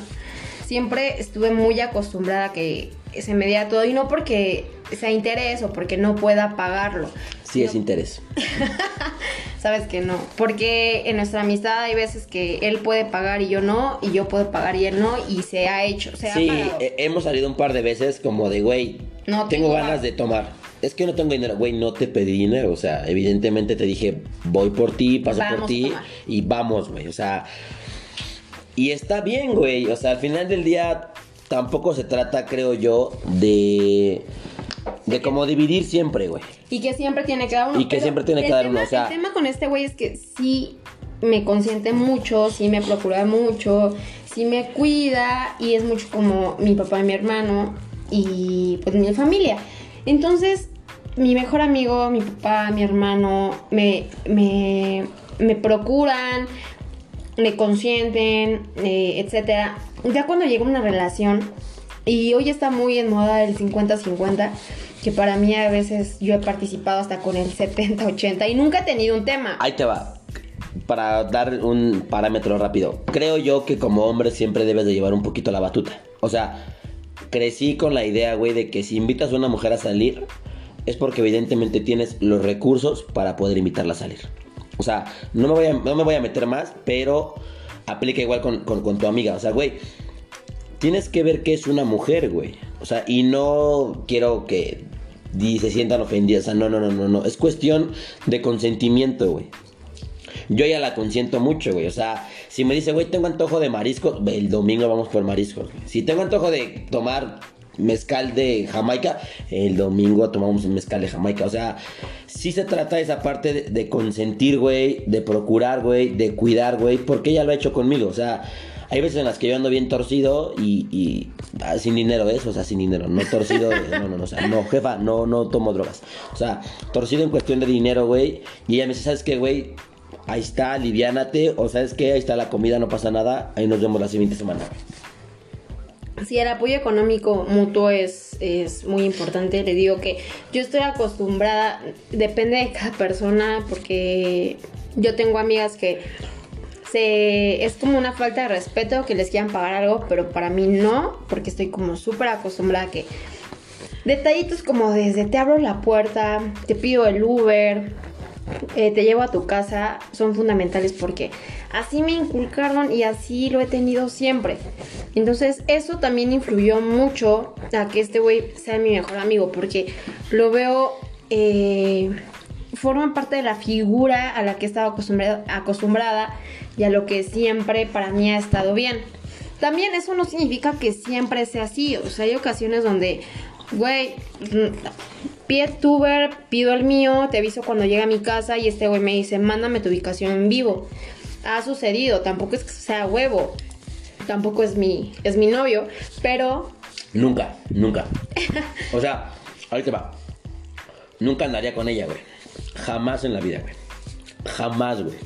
Siempre estuve muy acostumbrada a que se me diera todo y no porque sea interés o porque no pueda pagarlo. Sí, es interés. Sabes que no, porque en nuestra amistad hay veces que él puede pagar y yo no, y yo puedo pagar y él no, y se ha hecho, se Sí, ha hemos salido un par de veces como de, güey, No tengo tengo ganas de tomar. Es que no tengo dinero, güey, no te pedí dinero. O sea, evidentemente te dije, voy por ti, paso Vamos por ti y vamos, güey. O sea, y está bien, güey. O sea, al final del día tampoco se trata, creo yo, de... De como dividir siempre, güey. Y que siempre tiene que dar uno. Y que siempre tiene dar tema- uno, o sea- El tema con este güey es que sí me consiente mucho, sí me procura mucho, sí me cuida y es mucho como mi papá y mi hermano y pues mi familia. Entonces, mi mejor amigo, mi papá, mi hermano, me, me, me procuran, me consienten, eh, etcétera. Ya cuando llega una relación, y hoy está muy en moda el 50-50, que para mí a veces yo he participado hasta con el 70-80 y nunca he tenido un tema. Ahí te va. Para dar un parámetro rápido. Creo yo que como hombre siempre debes de llevar un poquito la batuta. O sea, crecí con la idea, güey, de que si invitas a una mujer a salir, es porque evidentemente tienes los recursos para poder invitarla a salir. O sea, no me voy a, no me voy a meter más, pero aplica igual con, con- tu amiga. O sea, güey, tienes que ver que es una mujer, güey. O sea, y no quiero que se sientan ofendidas. O sea, no, no, no, no, no. Es cuestión de consentimiento, güey. Yo ya la consiento mucho, güey. O sea, si me dice, güey, tengo antojo de mariscos, el domingo vamos por mariscos. güey. Si tengo antojo de tomar mezcal de Jamaica, el domingo tomamos un mezcal de Jamaica. O sea, sí se trata de esa parte de, consentir, güey, de procurar, güey, de cuidar, güey, porque ella lo ha hecho conmigo. O sea, hay veces en las que yo ando bien torcido y, ah, sin dinero, ¿eh? O sea, sin dinero, no torcido, no, no, no, o sea, no, jefa, no, no tomo drogas. O sea, torcido en cuestión de dinero, güey. Y ella me dice, ¿sabes qué, güey? Ahí está, aliviánate. O sabes qué, ahí está la comida, no pasa nada. Ahí nos vemos la siguiente semana. Sí, el apoyo económico mutuo es, es muy importante. Le digo que yo estoy acostumbrada, depende de cada persona, porque yo tengo amigas que se, es como una falta de respeto que les quieran pagar algo, pero para mí no, porque estoy como súper acostumbrada a que detallitos como desde te abro la puerta, te pido el Uber, eh, te llevo a tu casa son fundamentales porque así me inculcaron y así lo he tenido siempre. Entonces eso también influyó mucho a que este güey sea mi mejor amigo porque lo veo, eh, forman parte de la figura a la que he estado acostumbrada, acostumbrada y a lo que siempre para mí ha estado bien. También eso no significa que siempre sea así, o sea, hay ocasiones donde, güey, pide tu Uber, pido el mío, te aviso cuando llegue a mi casa y este güey me dice, mándame tu ubicación en vivo. Ha sucedido, tampoco es que sea huevo, tampoco es mi, es mi novio, pero Nunca, nunca. O sea, ahorita va. Nunca andaría con ella, güey. Jamás en la vida, güey. Jamás, güey.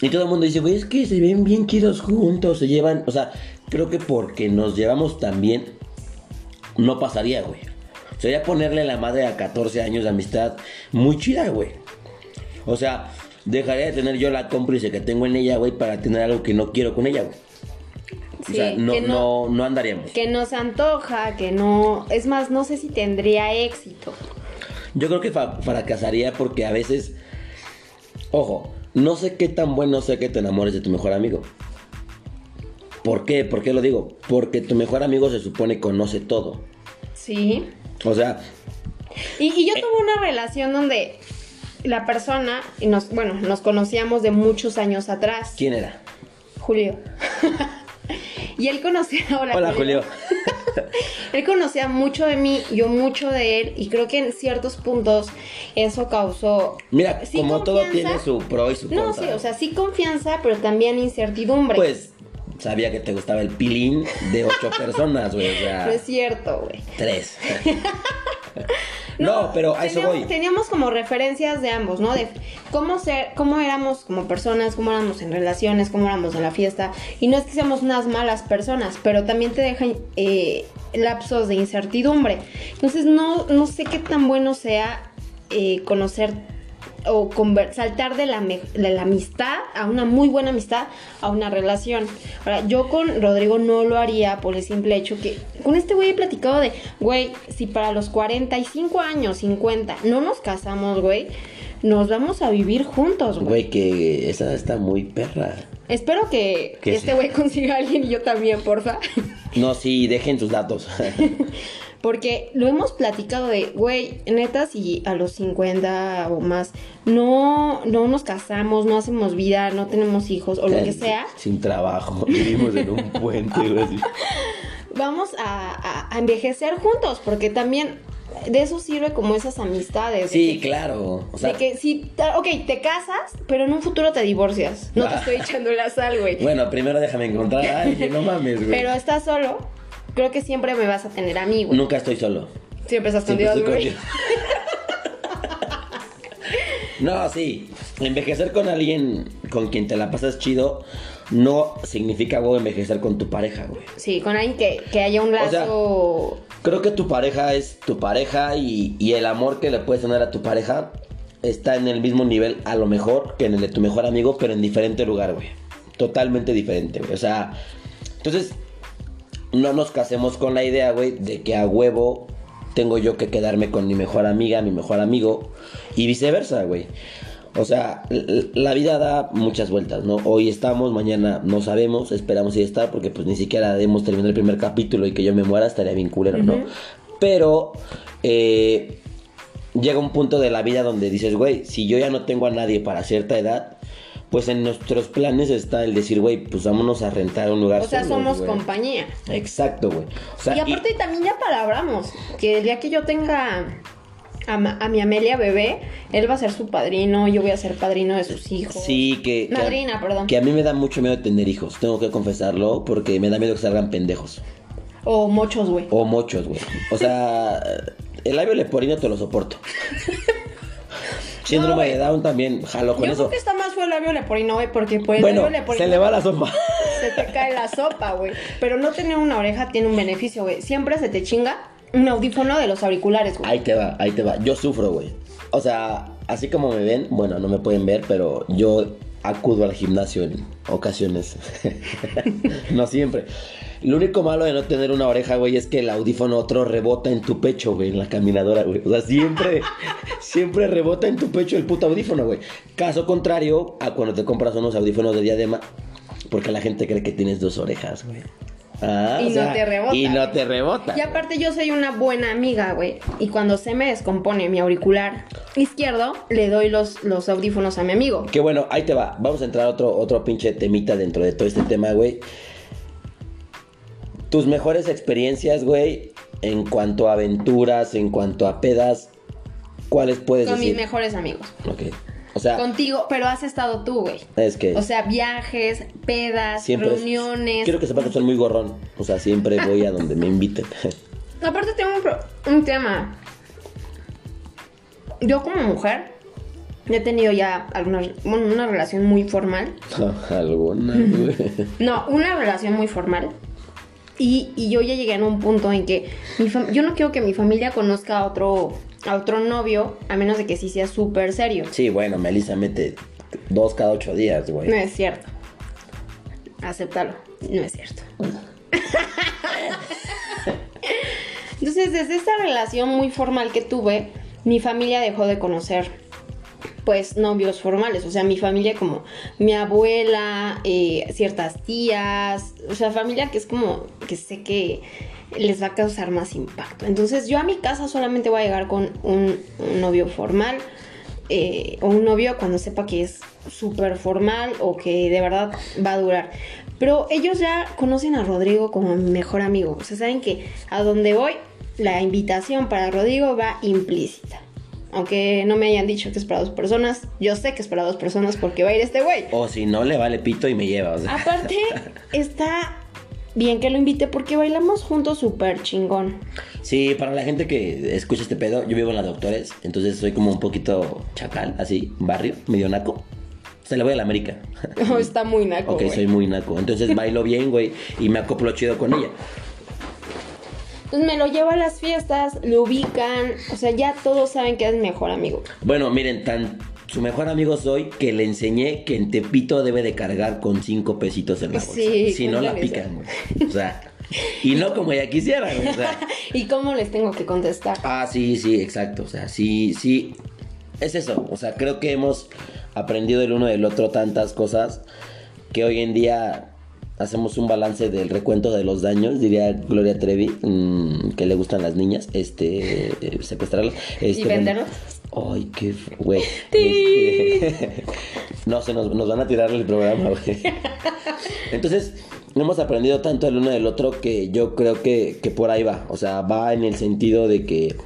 Y todo el mundo dice, güey, es que se ven bien chidos juntos, se llevan. O sea, creo que porque nos llevamos tan bien, no pasaría, güey. Sería ponerle la madre a 14 años de amistad muy chida, güey. O sea, dejaría de tener yo la cómplice que tengo en ella, güey, para tener algo que no quiero con ella, güey. o sea, no, que no, no- no andaríamos. Que no se antoja, que no... Es más, no sé si tendría éxito. Yo creo que fracasaría porque a veces, ojo, no sé qué tan bueno sé que te enamores de tu mejor amigo. ¿Por qué? ¿Por qué lo digo? Porque tu mejor amigo se supone conoce todo. Sí. O sea, Y, y yo Eh. tuve una relación donde la persona, y nos, bueno, nos conocíamos de muchos años atrás. ¿quién era? Julio. y él conocía... Hola, Hola, Julio. Él conocía mucho de mí, yo mucho de él, y creo que en ciertos puntos eso causó... Mira, sí como todo tiene su pro y su No, contra. sí, o sea, sí confianza, pero también incertidumbre. Pues sabía que te gustaba el pilín de ocho personas, güey. O sea, No es cierto, güey. tres. no, pero a eso voy. Teníamos como referencias de ambos, ¿no? De cómo ser, cómo éramos como personas, cómo éramos en relaciones, cómo éramos en la fiesta. Y no es que seamos unas malas personas, pero también te dejan eh, lapsos de incertidumbre. Entonces no, no sé qué tan bueno sea eh, conocer o saltar de la, de la amistad a una muy buena amistad a una relación. Ahora, yo con Rodrigo no lo haría por el simple hecho que con este güey he platicado de, güey, si para los 45 años, 50, no nos casamos, güey, nos vamos a vivir juntos, güey. Güey, que esa está muy perra. Espero que Que este sí. güey consiga a alguien y yo también, porfa. No, sí, dejen sus datos. Porque lo hemos platicado de, güey, neta, si a los 50 o más no, no nos casamos, no hacemos vida, no tenemos hijos o lo que sea, Sin trabajo. Vivimos en un puente, vamos a, a- a envejecer juntos, porque también de eso sirve como esas amistades. de Sí, que- claro. O sea, de que si, ok, te casas, pero en un futuro te divorcias. No te Ah. estoy echando la sal, güey. bueno, primero déjame encontrar a alguien, no mames, güey. Pero estás solo, creo que siempre me vas a tener a mí, güey. Nunca estoy solo. Siempre estás con Siempre Dios, estoy güey. No, sí. Envejecer con alguien con quien te la pasas chido no significa, güey, envejecer con tu pareja, güey. Sí, con alguien que, que haya un O sea, lazo... Creo que tu pareja es tu pareja y, y el amor que le puedes tener a tu pareja está en el mismo nivel, a lo mejor, que en el de tu mejor amigo, pero en diferente lugar, güey. Totalmente diferente, güey. O sea, entonces, no nos casemos con la idea, güey, de que a huevo tengo yo que quedarme con mi mejor amiga, mi mejor amigo, y viceversa, güey. O sea, la vida da muchas vueltas, ¿no? Hoy estamos, mañana no sabemos, esperamos y estar, porque pues ni siquiera hemos terminado el primer capítulo y que yo me muera estaría bien culero, ¿no? Pero eh, llega un punto de la vida donde dices, güey, si yo ya no tengo a nadie para cierta edad, pues en nuestros planes está el decir, güey, pues vámonos a rentar un lugar. O sea, somos compañía. Exacto, güey. O sea, y aparte también ya palabramos que el día que yo tenga a, mi Amelia bebé, él va a ser su padrino, yo voy a ser padrino de sus hijos. Sí, que, que a- Madrina, perdón. que a mí me da mucho miedo tener hijos, tengo que confesarlo, porque me da miedo que salgan pendejos. O mochos, güey. O mochos, güey. O sea, el labio leporino te lo soporto. Síndrome güey. de Down también, jalo con Yo eso. creo que está más fue el labio leporino, güey, porque por el Bueno, se le va la sopa. se te cae la sopa, güey. Pero no tener una oreja tiene un beneficio, güey. Siempre se te chinga un audífono de los auriculares, güey. Ahí te va, ahí te va. Yo sufro, güey. O sea, así como me ven, bueno, no me pueden ver, pero yo acudo al gimnasio en ocasiones. no siempre. Lo único malo de no tener una oreja, güey, es que el audífono otro rebota en tu pecho, güey, en la caminadora, güey. O sea, siempre, siempre rebota en tu pecho el puto audífono, güey. Caso contrario a cuando te compras unos audífonos de diadema, porque la gente cree que tienes dos orejas, güey. Ah, Y o no te rebota. Y no te rebota. Y aparte yo soy una buena amiga, güey. Y cuando se me descompone mi auricular izquierdo, le doy los, los audífonos a mi amigo. Que bueno, ahí te va. Vamos a entrar a otro, otro pinche temita dentro de todo este tema, güey. Tus mejores experiencias, güey, en cuanto a aventuras, en cuanto a pedas, ¿cuáles puedes Con mis decir? mejores amigos. Ok. O sea, Contigo, pero has estado tú, güey. es que O sea, viajes, pedas, siempre es- reuniones. quiero que sepas que soy muy gorrón. O sea, siempre voy a donde me inviten. Aparte tengo un, pro- un tema. yo como mujer he tenido ya alguna, bueno, una relación muy formal. Alguna, güey. No, una relación muy formal. Y, y yo ya llegué a un punto en que mi yo no quiero que mi familia conozca a otro, a otro novio, a menos de que sí sea súper serio. Sí, bueno, Melissa mete dos cada ocho días, güey. No es cierto. Acéptalo. No es cierto. Entonces, desde esta relación muy formal que tuve, mi familia dejó de conocer, pues, novios formales. O sea, mi familia como mi abuela, eh, ciertas tías, o sea, familia que es como que sé que les va a causar más impacto. Entonces, yo a mi casa solamente voy a llegar con un, un novio formal. eh, o un novio cuando sepa que es súper formal o que de verdad va a durar. Pero ellos ya conocen a Rodrigo como mi mejor amigo. O sea, saben que a donde voy, la invitación para Rodrigo va implícita. Aunque no me hayan dicho que es para dos personas, yo sé que es para dos personas porque va a ir este güey. O si no, le vale pito y me lleva, o sea. Aparte, está bien que lo invite porque bailamos juntos súper chingón. Sí, para la gente que escucha este pedo, yo vivo en la Doctores, entonces soy como un poquito chacal, así, barrio, medio naco. Se le voy a la América. está muy naco, ok, güey. soy muy naco. Entonces bailo bien, güey, y me acoplo chido con ella. Entonces me lo llevo a las fiestas, lo ubican, o sea, ya todos saben que es mi mejor amigo. Bueno, miren, tan su mejor amigo soy que le enseñé que en Tepito debe de cargar con cinco pesitos en la bolsa. Sí, si no la pican, güey. O sea, y no como ella quisiera, güey. O sea, ¿Y cómo les tengo que contestar? ah, sí, sí, exacto. O sea, sí, sí. Es eso. O sea, creo que hemos aprendido el uno del otro tantas cosas que hoy en día hacemos un balance del recuento de los daños, diría Gloria Trevi, mm, que le gustan las niñas, este, eh, secuestrarlas. Este, ¿Y bueno, venderlos? Ay, qué güey. Este, no, se nos, nos van a tirar el programa, güey. Entonces, hemos aprendido tanto el uno del otro que yo creo que, que por ahí va. O sea, va en el sentido de que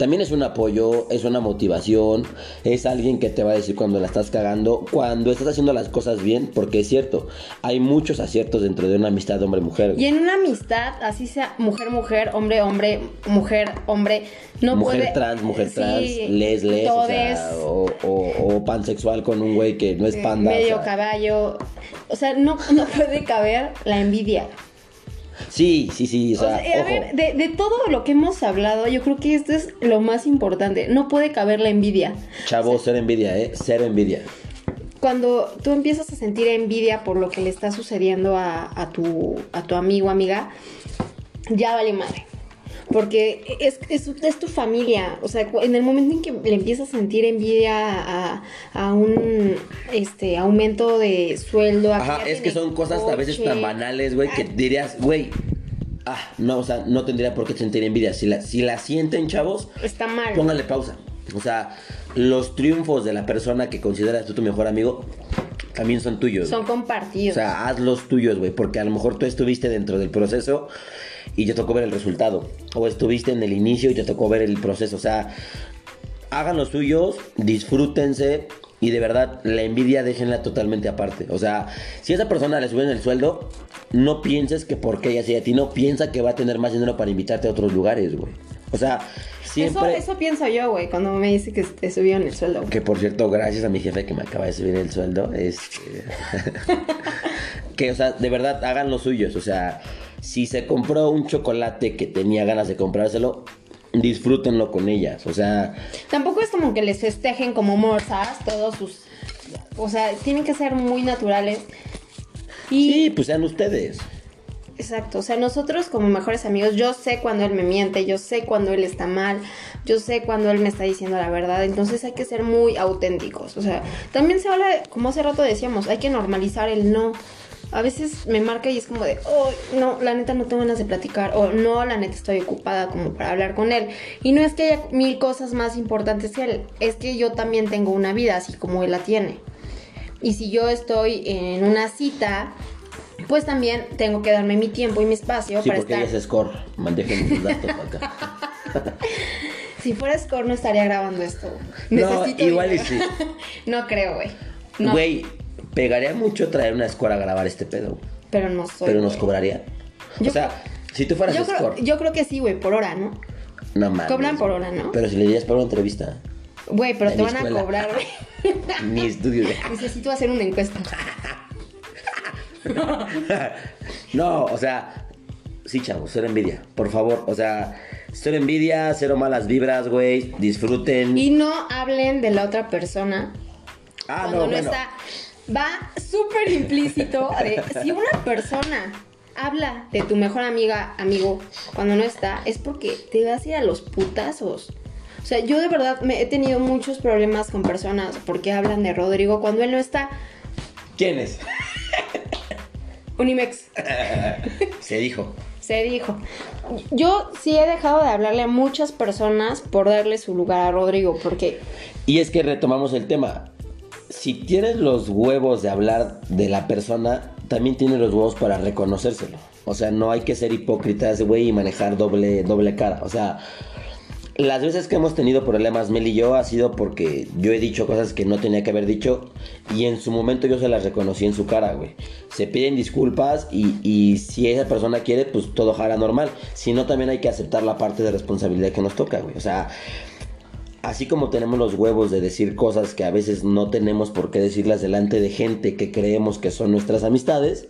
también es un apoyo, es una motivación, es alguien que te va a decir cuando la estás cagando, cuando estás haciendo las cosas bien, porque es cierto, hay muchos aciertos dentro de una amistad hombre-mujer. Y en una amistad, así sea mujer-mujer, hombre-hombre, mujer-hombre, no mujer puede... trans, mujer Sí, trans, les, les, o, sea, o, o- o pansexual con un güey que no es panda. o medio sea. caballo. O sea, no, no puede caber la envidia. Sí, sí, sí, o O sea, a ojo. ver, de, de todo lo que hemos hablado, yo creo que esto es lo más importante. No puede caber la envidia. Chavo, cero envidia, ¿eh? Cero envidia. Cuando tú empiezas a sentir envidia por lo que le está sucediendo a, a tu, a tu amigo, amiga, ya vale madre. Porque es, es, es tu familia. O sea, en el momento en que le empiezas a sentir envidia a, a un este aumento de sueldo. a Ajá, es que son cosas a veces tan banales, güey, que dirías, güey, ah, no, o sea, no tendría por qué sentir envidia. Si la, si la sienten, chavos, Está mal. póngale pausa. O sea, los triunfos de la persona que consideras tú tu mejor amigo también son tuyos. Son compartidos. O sea, haz los tuyos, güey, porque a lo mejor tú estuviste dentro del proceso y te tocó ver el resultado. O estuviste en el inicio y te tocó ver el proceso. O sea, hagan los suyos, disfrútense y de verdad la envidia déjenla totalmente aparte. O sea, si a esa persona le suben el sueldo, no pienses que porque ella sea a ti, no piensa que va a tener más dinero para invitarte a otros lugares, güey. O sea, siempre... Eso, eso pienso yo, güey, cuando me dice que te subieron el sueldo. Que por cierto, gracias a mi jefe que me acaba de subir el sueldo, este... que, o sea, de verdad, hagan los suyos. O sea, si se compró un chocolate que tenía ganas de comprárselo, disfrútenlo con ellas. O sea, Tampoco es como que les festejen como morsas todos sus... O sea, tienen que ser muy naturales. Y... sí, pues sean ustedes. Exacto, o sea, nosotros como mejores amigos, yo sé cuando él me miente, yo sé cuando él está mal, yo sé cuando él me está diciendo la verdad, entonces hay que ser muy auténticos, o sea, también se habla, como hace rato decíamos, hay que normalizar el no. A veces me marca y es como de, oh, no, la neta no tengo ganas de platicar, o no, la neta estoy ocupada como para hablar con él. Y no es que haya mil cosas más importantes que él, es que yo también tengo una vida, así como él la tiene. Y si yo estoy en una cita, pues también tengo que darme mi tiempo y mi espacio Sí, para porque estar. ella es score. Mandejen sus datos para acá. Si fuera Score no estaría grabando esto. No, Necesito igual y sí. no creo, güey. No, Güey, pegaría mucho traer una score a grabar este pedo. pero no soy. pero nos güey. cobraría. Yo- o sea, si tú fueras Yo creo, score. yo creo que sí, güey, por hora, ¿no? No mames. Cobran por hora, ¿no? Pero si le dirías para una entrevista. Güey, pero te van a cobrar, güey. Mi estudio de... Necesito hacer una encuesta. No, o sea, sí, chavos, cero envidia. Por favor, o sea, cero envidia, cero malas vibras, güey. Disfruten. Y no hablen de la otra persona ah, cuando no, no, bueno. está. Va súper implícito de si una persona habla de tu mejor amiga, amigo, cuando no está, es porque te vas a ir a los putazos. O sea, yo de verdad me he tenido muchos problemas con personas porque hablan de Rodrigo cuando él no está. ¿Quién es? Unimex. Se dijo. Se dijo. Yo sí he dejado de hablarle a muchas personas por darle su lugar a Rodrigo, porque Y es que retomamos el tema. Si tienes los huevos de hablar de la persona, también tienes los huevos para reconocérselo. O sea, no hay que ser hipócritas, güey, y manejar doble, doble cara. O sea, las veces que hemos tenido problemas, Mel y yo, ha sido porque yo he dicho cosas que no tenía que haber dicho y en su momento yo se las reconocí en su cara, güey. Se piden disculpas y, y si esa persona quiere, pues todo jala normal. Si no, también hay que aceptar la parte de responsabilidad que nos toca, güey. O sea, así como tenemos los huevos de decir cosas que a veces no tenemos por qué decirlas delante de gente que creemos que son nuestras amistades,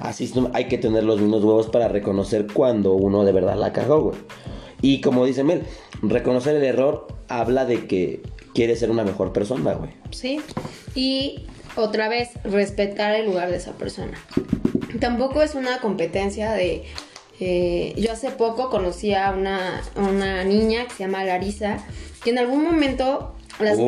así hay que tener los mismos huevos para reconocer cuando uno de verdad la cagó, güey. Y como dice Mel, reconocer el error habla de que quiere ser una mejor persona, güey. Sí. Y otra vez, respetar el lugar de esa persona. Tampoco es una competencia de... eh, yo hace poco conocí a una, una niña que se llama Larisa, que en algún momento las,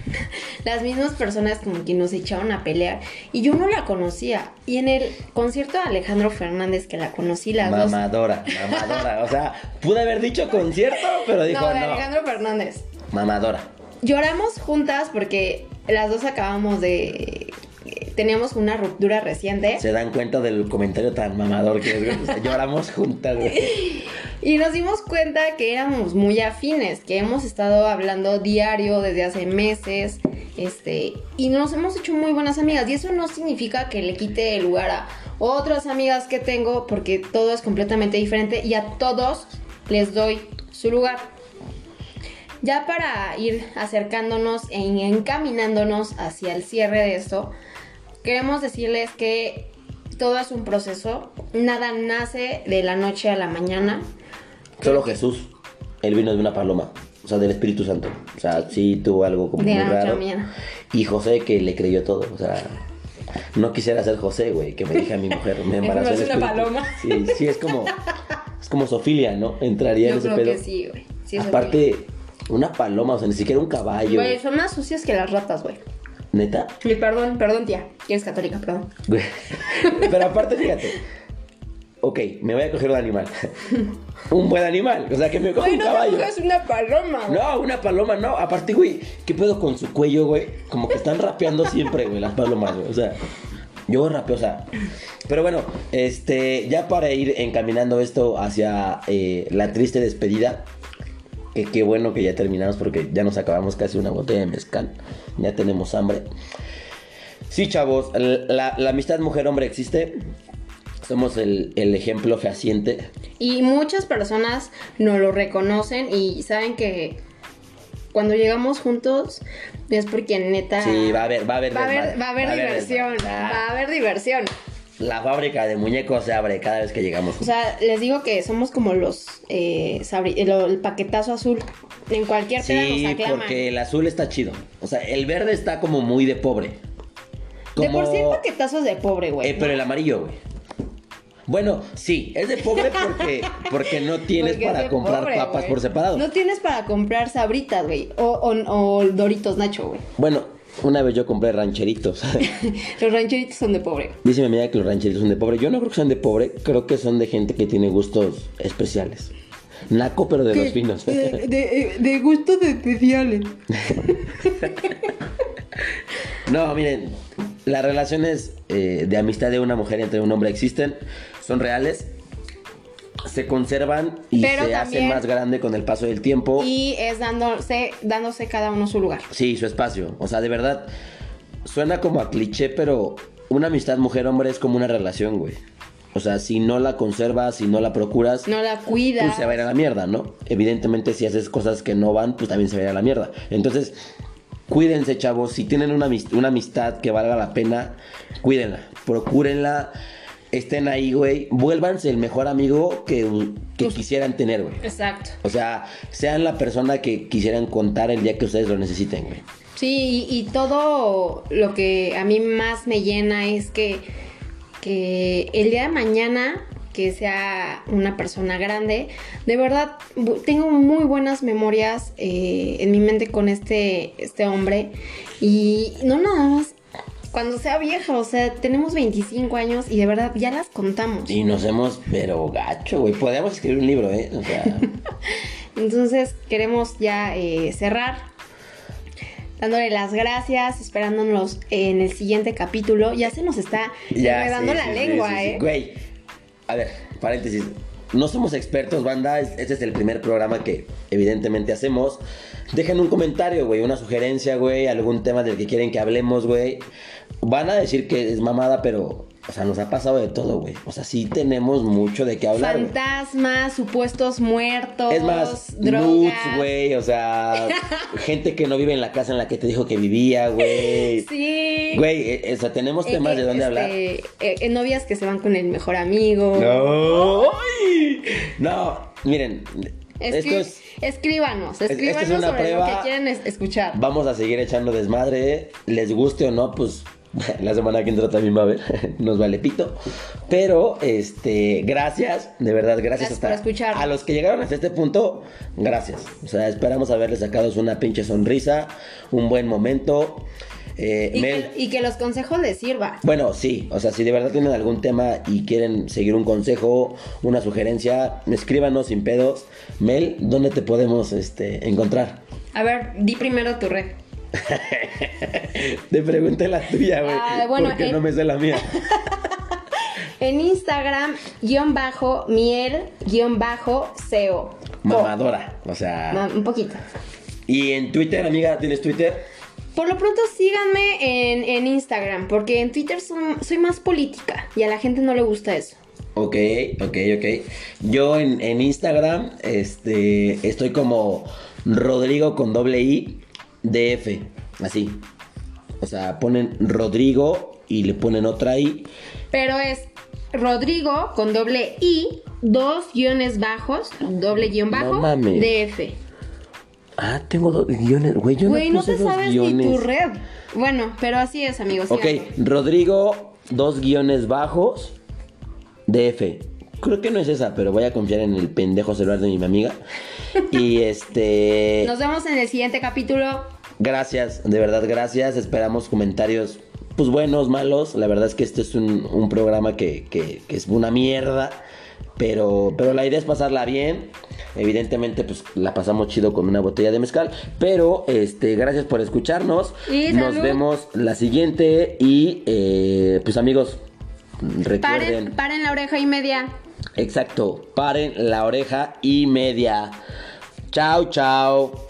las mismas personas como que nos echaron a pelear y yo no la conocía. Y en el concierto de Alejandro Fernández que la conocí las dos... mamadora, mamadora. O sea, pude haber dicho concierto, pero dijo No, de no. Alejandro Fernández. Mamadora. Lloramos juntas porque las dos acabamos de... Teníamos una ruptura reciente. Se dan cuenta del comentario tan mamador que es. O sea, lloramos juntas. Y nos dimos cuenta que éramos muy afines, que hemos estado hablando diario desde hace meses, este, y nos hemos hecho muy buenas amigas. Y eso no significa que le quite el lugar a otras amigas que tengo, porque todo es completamente diferente y a todos les doy su lugar. Ya para ir acercándonos e encaminándonos hacia el cierre de esto, queremos decirles que todo es un proceso, nada nace de la noche a la mañana. Solo Jesús, él vino de una paloma, o sea, del Espíritu Santo. O sea, sí tuvo algo como De muy raro. Y José que le creyó todo, o sea, no quisiera ser José, güey, que me dije a mi mujer, me embarazó Es una paloma. Sí, sí, es como, es como Sofilia, ¿no? Entraría en ese creo pedo. que sí, güey. Sí, Aparte, una paloma, o sea, ni siquiera un caballo. Güey, son más sucias que las ratas, güey. ¿Neta? Y perdón, perdón, tía. Que eres católica, perdón. Pero aparte, fíjate. Ok, me voy a coger un animal. un buen animal. O sea, que me coja un no caballo. cojas una paloma, güey. No, una paloma no. Aparte, güey, ¿qué pedo con su cuello, güey? Como que están rapeando siempre, güey, las palomas, güey. O sea, yo rapeo, o sea. Pero bueno, este, ya para ir encaminando esto hacia eh, la triste despedida. Que qué bueno que ya terminamos porque ya nos acabamos casi una botella de mezcal. Ya tenemos hambre. Sí, chavos, la, la amistad mujer-hombre existe. Somos el, el ejemplo fehaciente. Y muchas personas no lo reconocen y saben que cuando llegamos juntos es porque neta... Sí, va a haber, va a haber, Va a haber, va a haber diversión, va a haber diversión. La fábrica de muñecos se abre cada vez que llegamos. O sea, les digo que somos como los eh, sabri- el, el paquetazo azul. En cualquier peda nos Sí, aclaman. porque el azul está chido. O sea, el verde está como muy de pobre. De por sí hay Como- paquetazos de pobre, güey. Eh, pero el amarillo, güey. Bueno, sí, es de pobre porque, porque no tienes Porque es para comprar pobre, papas por separado. No tienes para comprar sabritas, güey. O, o, o Doritos Nacho, güey. Bueno, una vez yo compré rancheritos. Los rancheritos son de pobre. Dice mi amiga que los rancheritos son de pobre. Yo no creo que sean de pobre, creo que son de gente que tiene gustos especiales. Naco, pero de los finos. De, de, de gustos especiales. No, miren, las relaciones eh, de amistad de una mujer entre un hombre existen, son reales, se conservan y Pero se hacen más grande con el paso del tiempo. Y es dándose, dándose cada uno su lugar. Sí, su espacio. O sea, de verdad, suena como a cliché, pero una amistad mujer-hombre es como una relación, güey. O sea, si no la conservas, si no la procuras, No la cuida. pues se va a ir a la mierda, ¿no? Evidentemente, si haces cosas que no van, pues también se va a ir a la mierda. Entonces, cuídense, chavos. Si tienen una, amist- una amistad que valga la pena, cuídenla, procúrenla, estén ahí, güey. Vuélvanse el mejor amigo que, que quisieran tener, güey. Exacto. O sea, sean la persona que quisieran contar el día que ustedes lo necesiten, güey. Sí, y, y todo lo que a mí más me llena es que, que el día de mañana, que sea una persona grande, de verdad tengo muy buenas memorias eh, en mi mente con este, este hombre. Y no nada más cuando sea vieja, o sea, tenemos 25 años y de verdad ya las contamos. Y nos hemos, pero gacho, güey. Podemos escribir un libro, ¿eh? O sea, Entonces queremos ya eh, cerrar dándole las gracias, esperándonos en el siguiente capítulo. Ya se nos está enredando sí, la sí, lengua, sí. ¿eh? Güey, a ver, paréntesis. No somos expertos, banda. es- Este es el primer programa que evidentemente hacemos. Dejen un comentario, güey, una sugerencia, güey, algún tema del que quieren que hablemos, güey. Van a decir que es mamada, pero, o sea, nos ha pasado de todo, güey. O sea, sí tenemos mucho de qué hablar. Fantasmas, supuestos muertos, Es más, drogas. güey, o sea, gente que no vive en la casa en la que te dijo que vivía, güey. Sí. Güey, eh, o sea, tenemos Eh, temas eh, de dónde este, hablar. eh, eh, novias que se van con el mejor amigo. No, ¡Ay! no, miren, Escri- esto es, escríbanos, es escríbanos una sobre lo prueba. que quieren es- escuchar. vamos a seguir echando desmadre, les guste o no, pues la semana que entra también va a haber, nos vale pito, pero, este, gracias, de verdad, gracias, Gracias hasta por escucharnos. a los que llegaron hasta este punto, gracias, o sea, esperamos haberles sacado una pinche sonrisa, un buen momento, eh, Y, Mel, que, y que los consejos les sirvan. Bueno, sí, o sea, si de verdad tienen algún tema y quieren seguir un consejo, una sugerencia, escríbanos sin pedos. Mel, ¿dónde te podemos este, encontrar? A ver, di primero tu red. Te pregunté la tuya, güey. Ah, bueno, porque no me sé la mía. En Instagram, guion bajo, miel, guion bajo, SEO. Mamadora, o sea. Ma- un poquito. Y en Twitter, amiga, ¿tienes Twitter? Por lo pronto síganme en, en Instagram, porque en Twitter son- soy más política y a la gente no le gusta eso. Ok, ok, ok. Yo en, en Instagram, este, estoy como Rodrigo con doble I, DF, así. O sea, ponen Rodrigo y le ponen otra I. Pero es Rodrigo con doble I, dos guiones bajos, doble guion bajo, mames. DF. Ah, tengo dos guiones. Güey, yo Güey, no no puse te dos sabes guiones. ni tu red. Bueno, pero así es, amigos. Ok. Rodrigo, dos guiones bajos, DF. Creo que no es esa, pero voy a confiar en el pendejo celular de mi amiga. Y este. Nos vemos en el siguiente capítulo. Gracias, de verdad, gracias. Esperamos comentarios, pues buenos, malos. La verdad es que este es un, un programa que, que- que es una mierda. Pero, pero la idea es pasarla bien. Evidentemente, pues la pasamos chido con una botella de mezcal. Pero, este, gracias por escucharnos. Y Nos salud. vemos la siguiente. Y, eh, pues amigos, recuerden. Paren, paren la oreja y media. Exacto, paren la oreja y media. Chao, chao.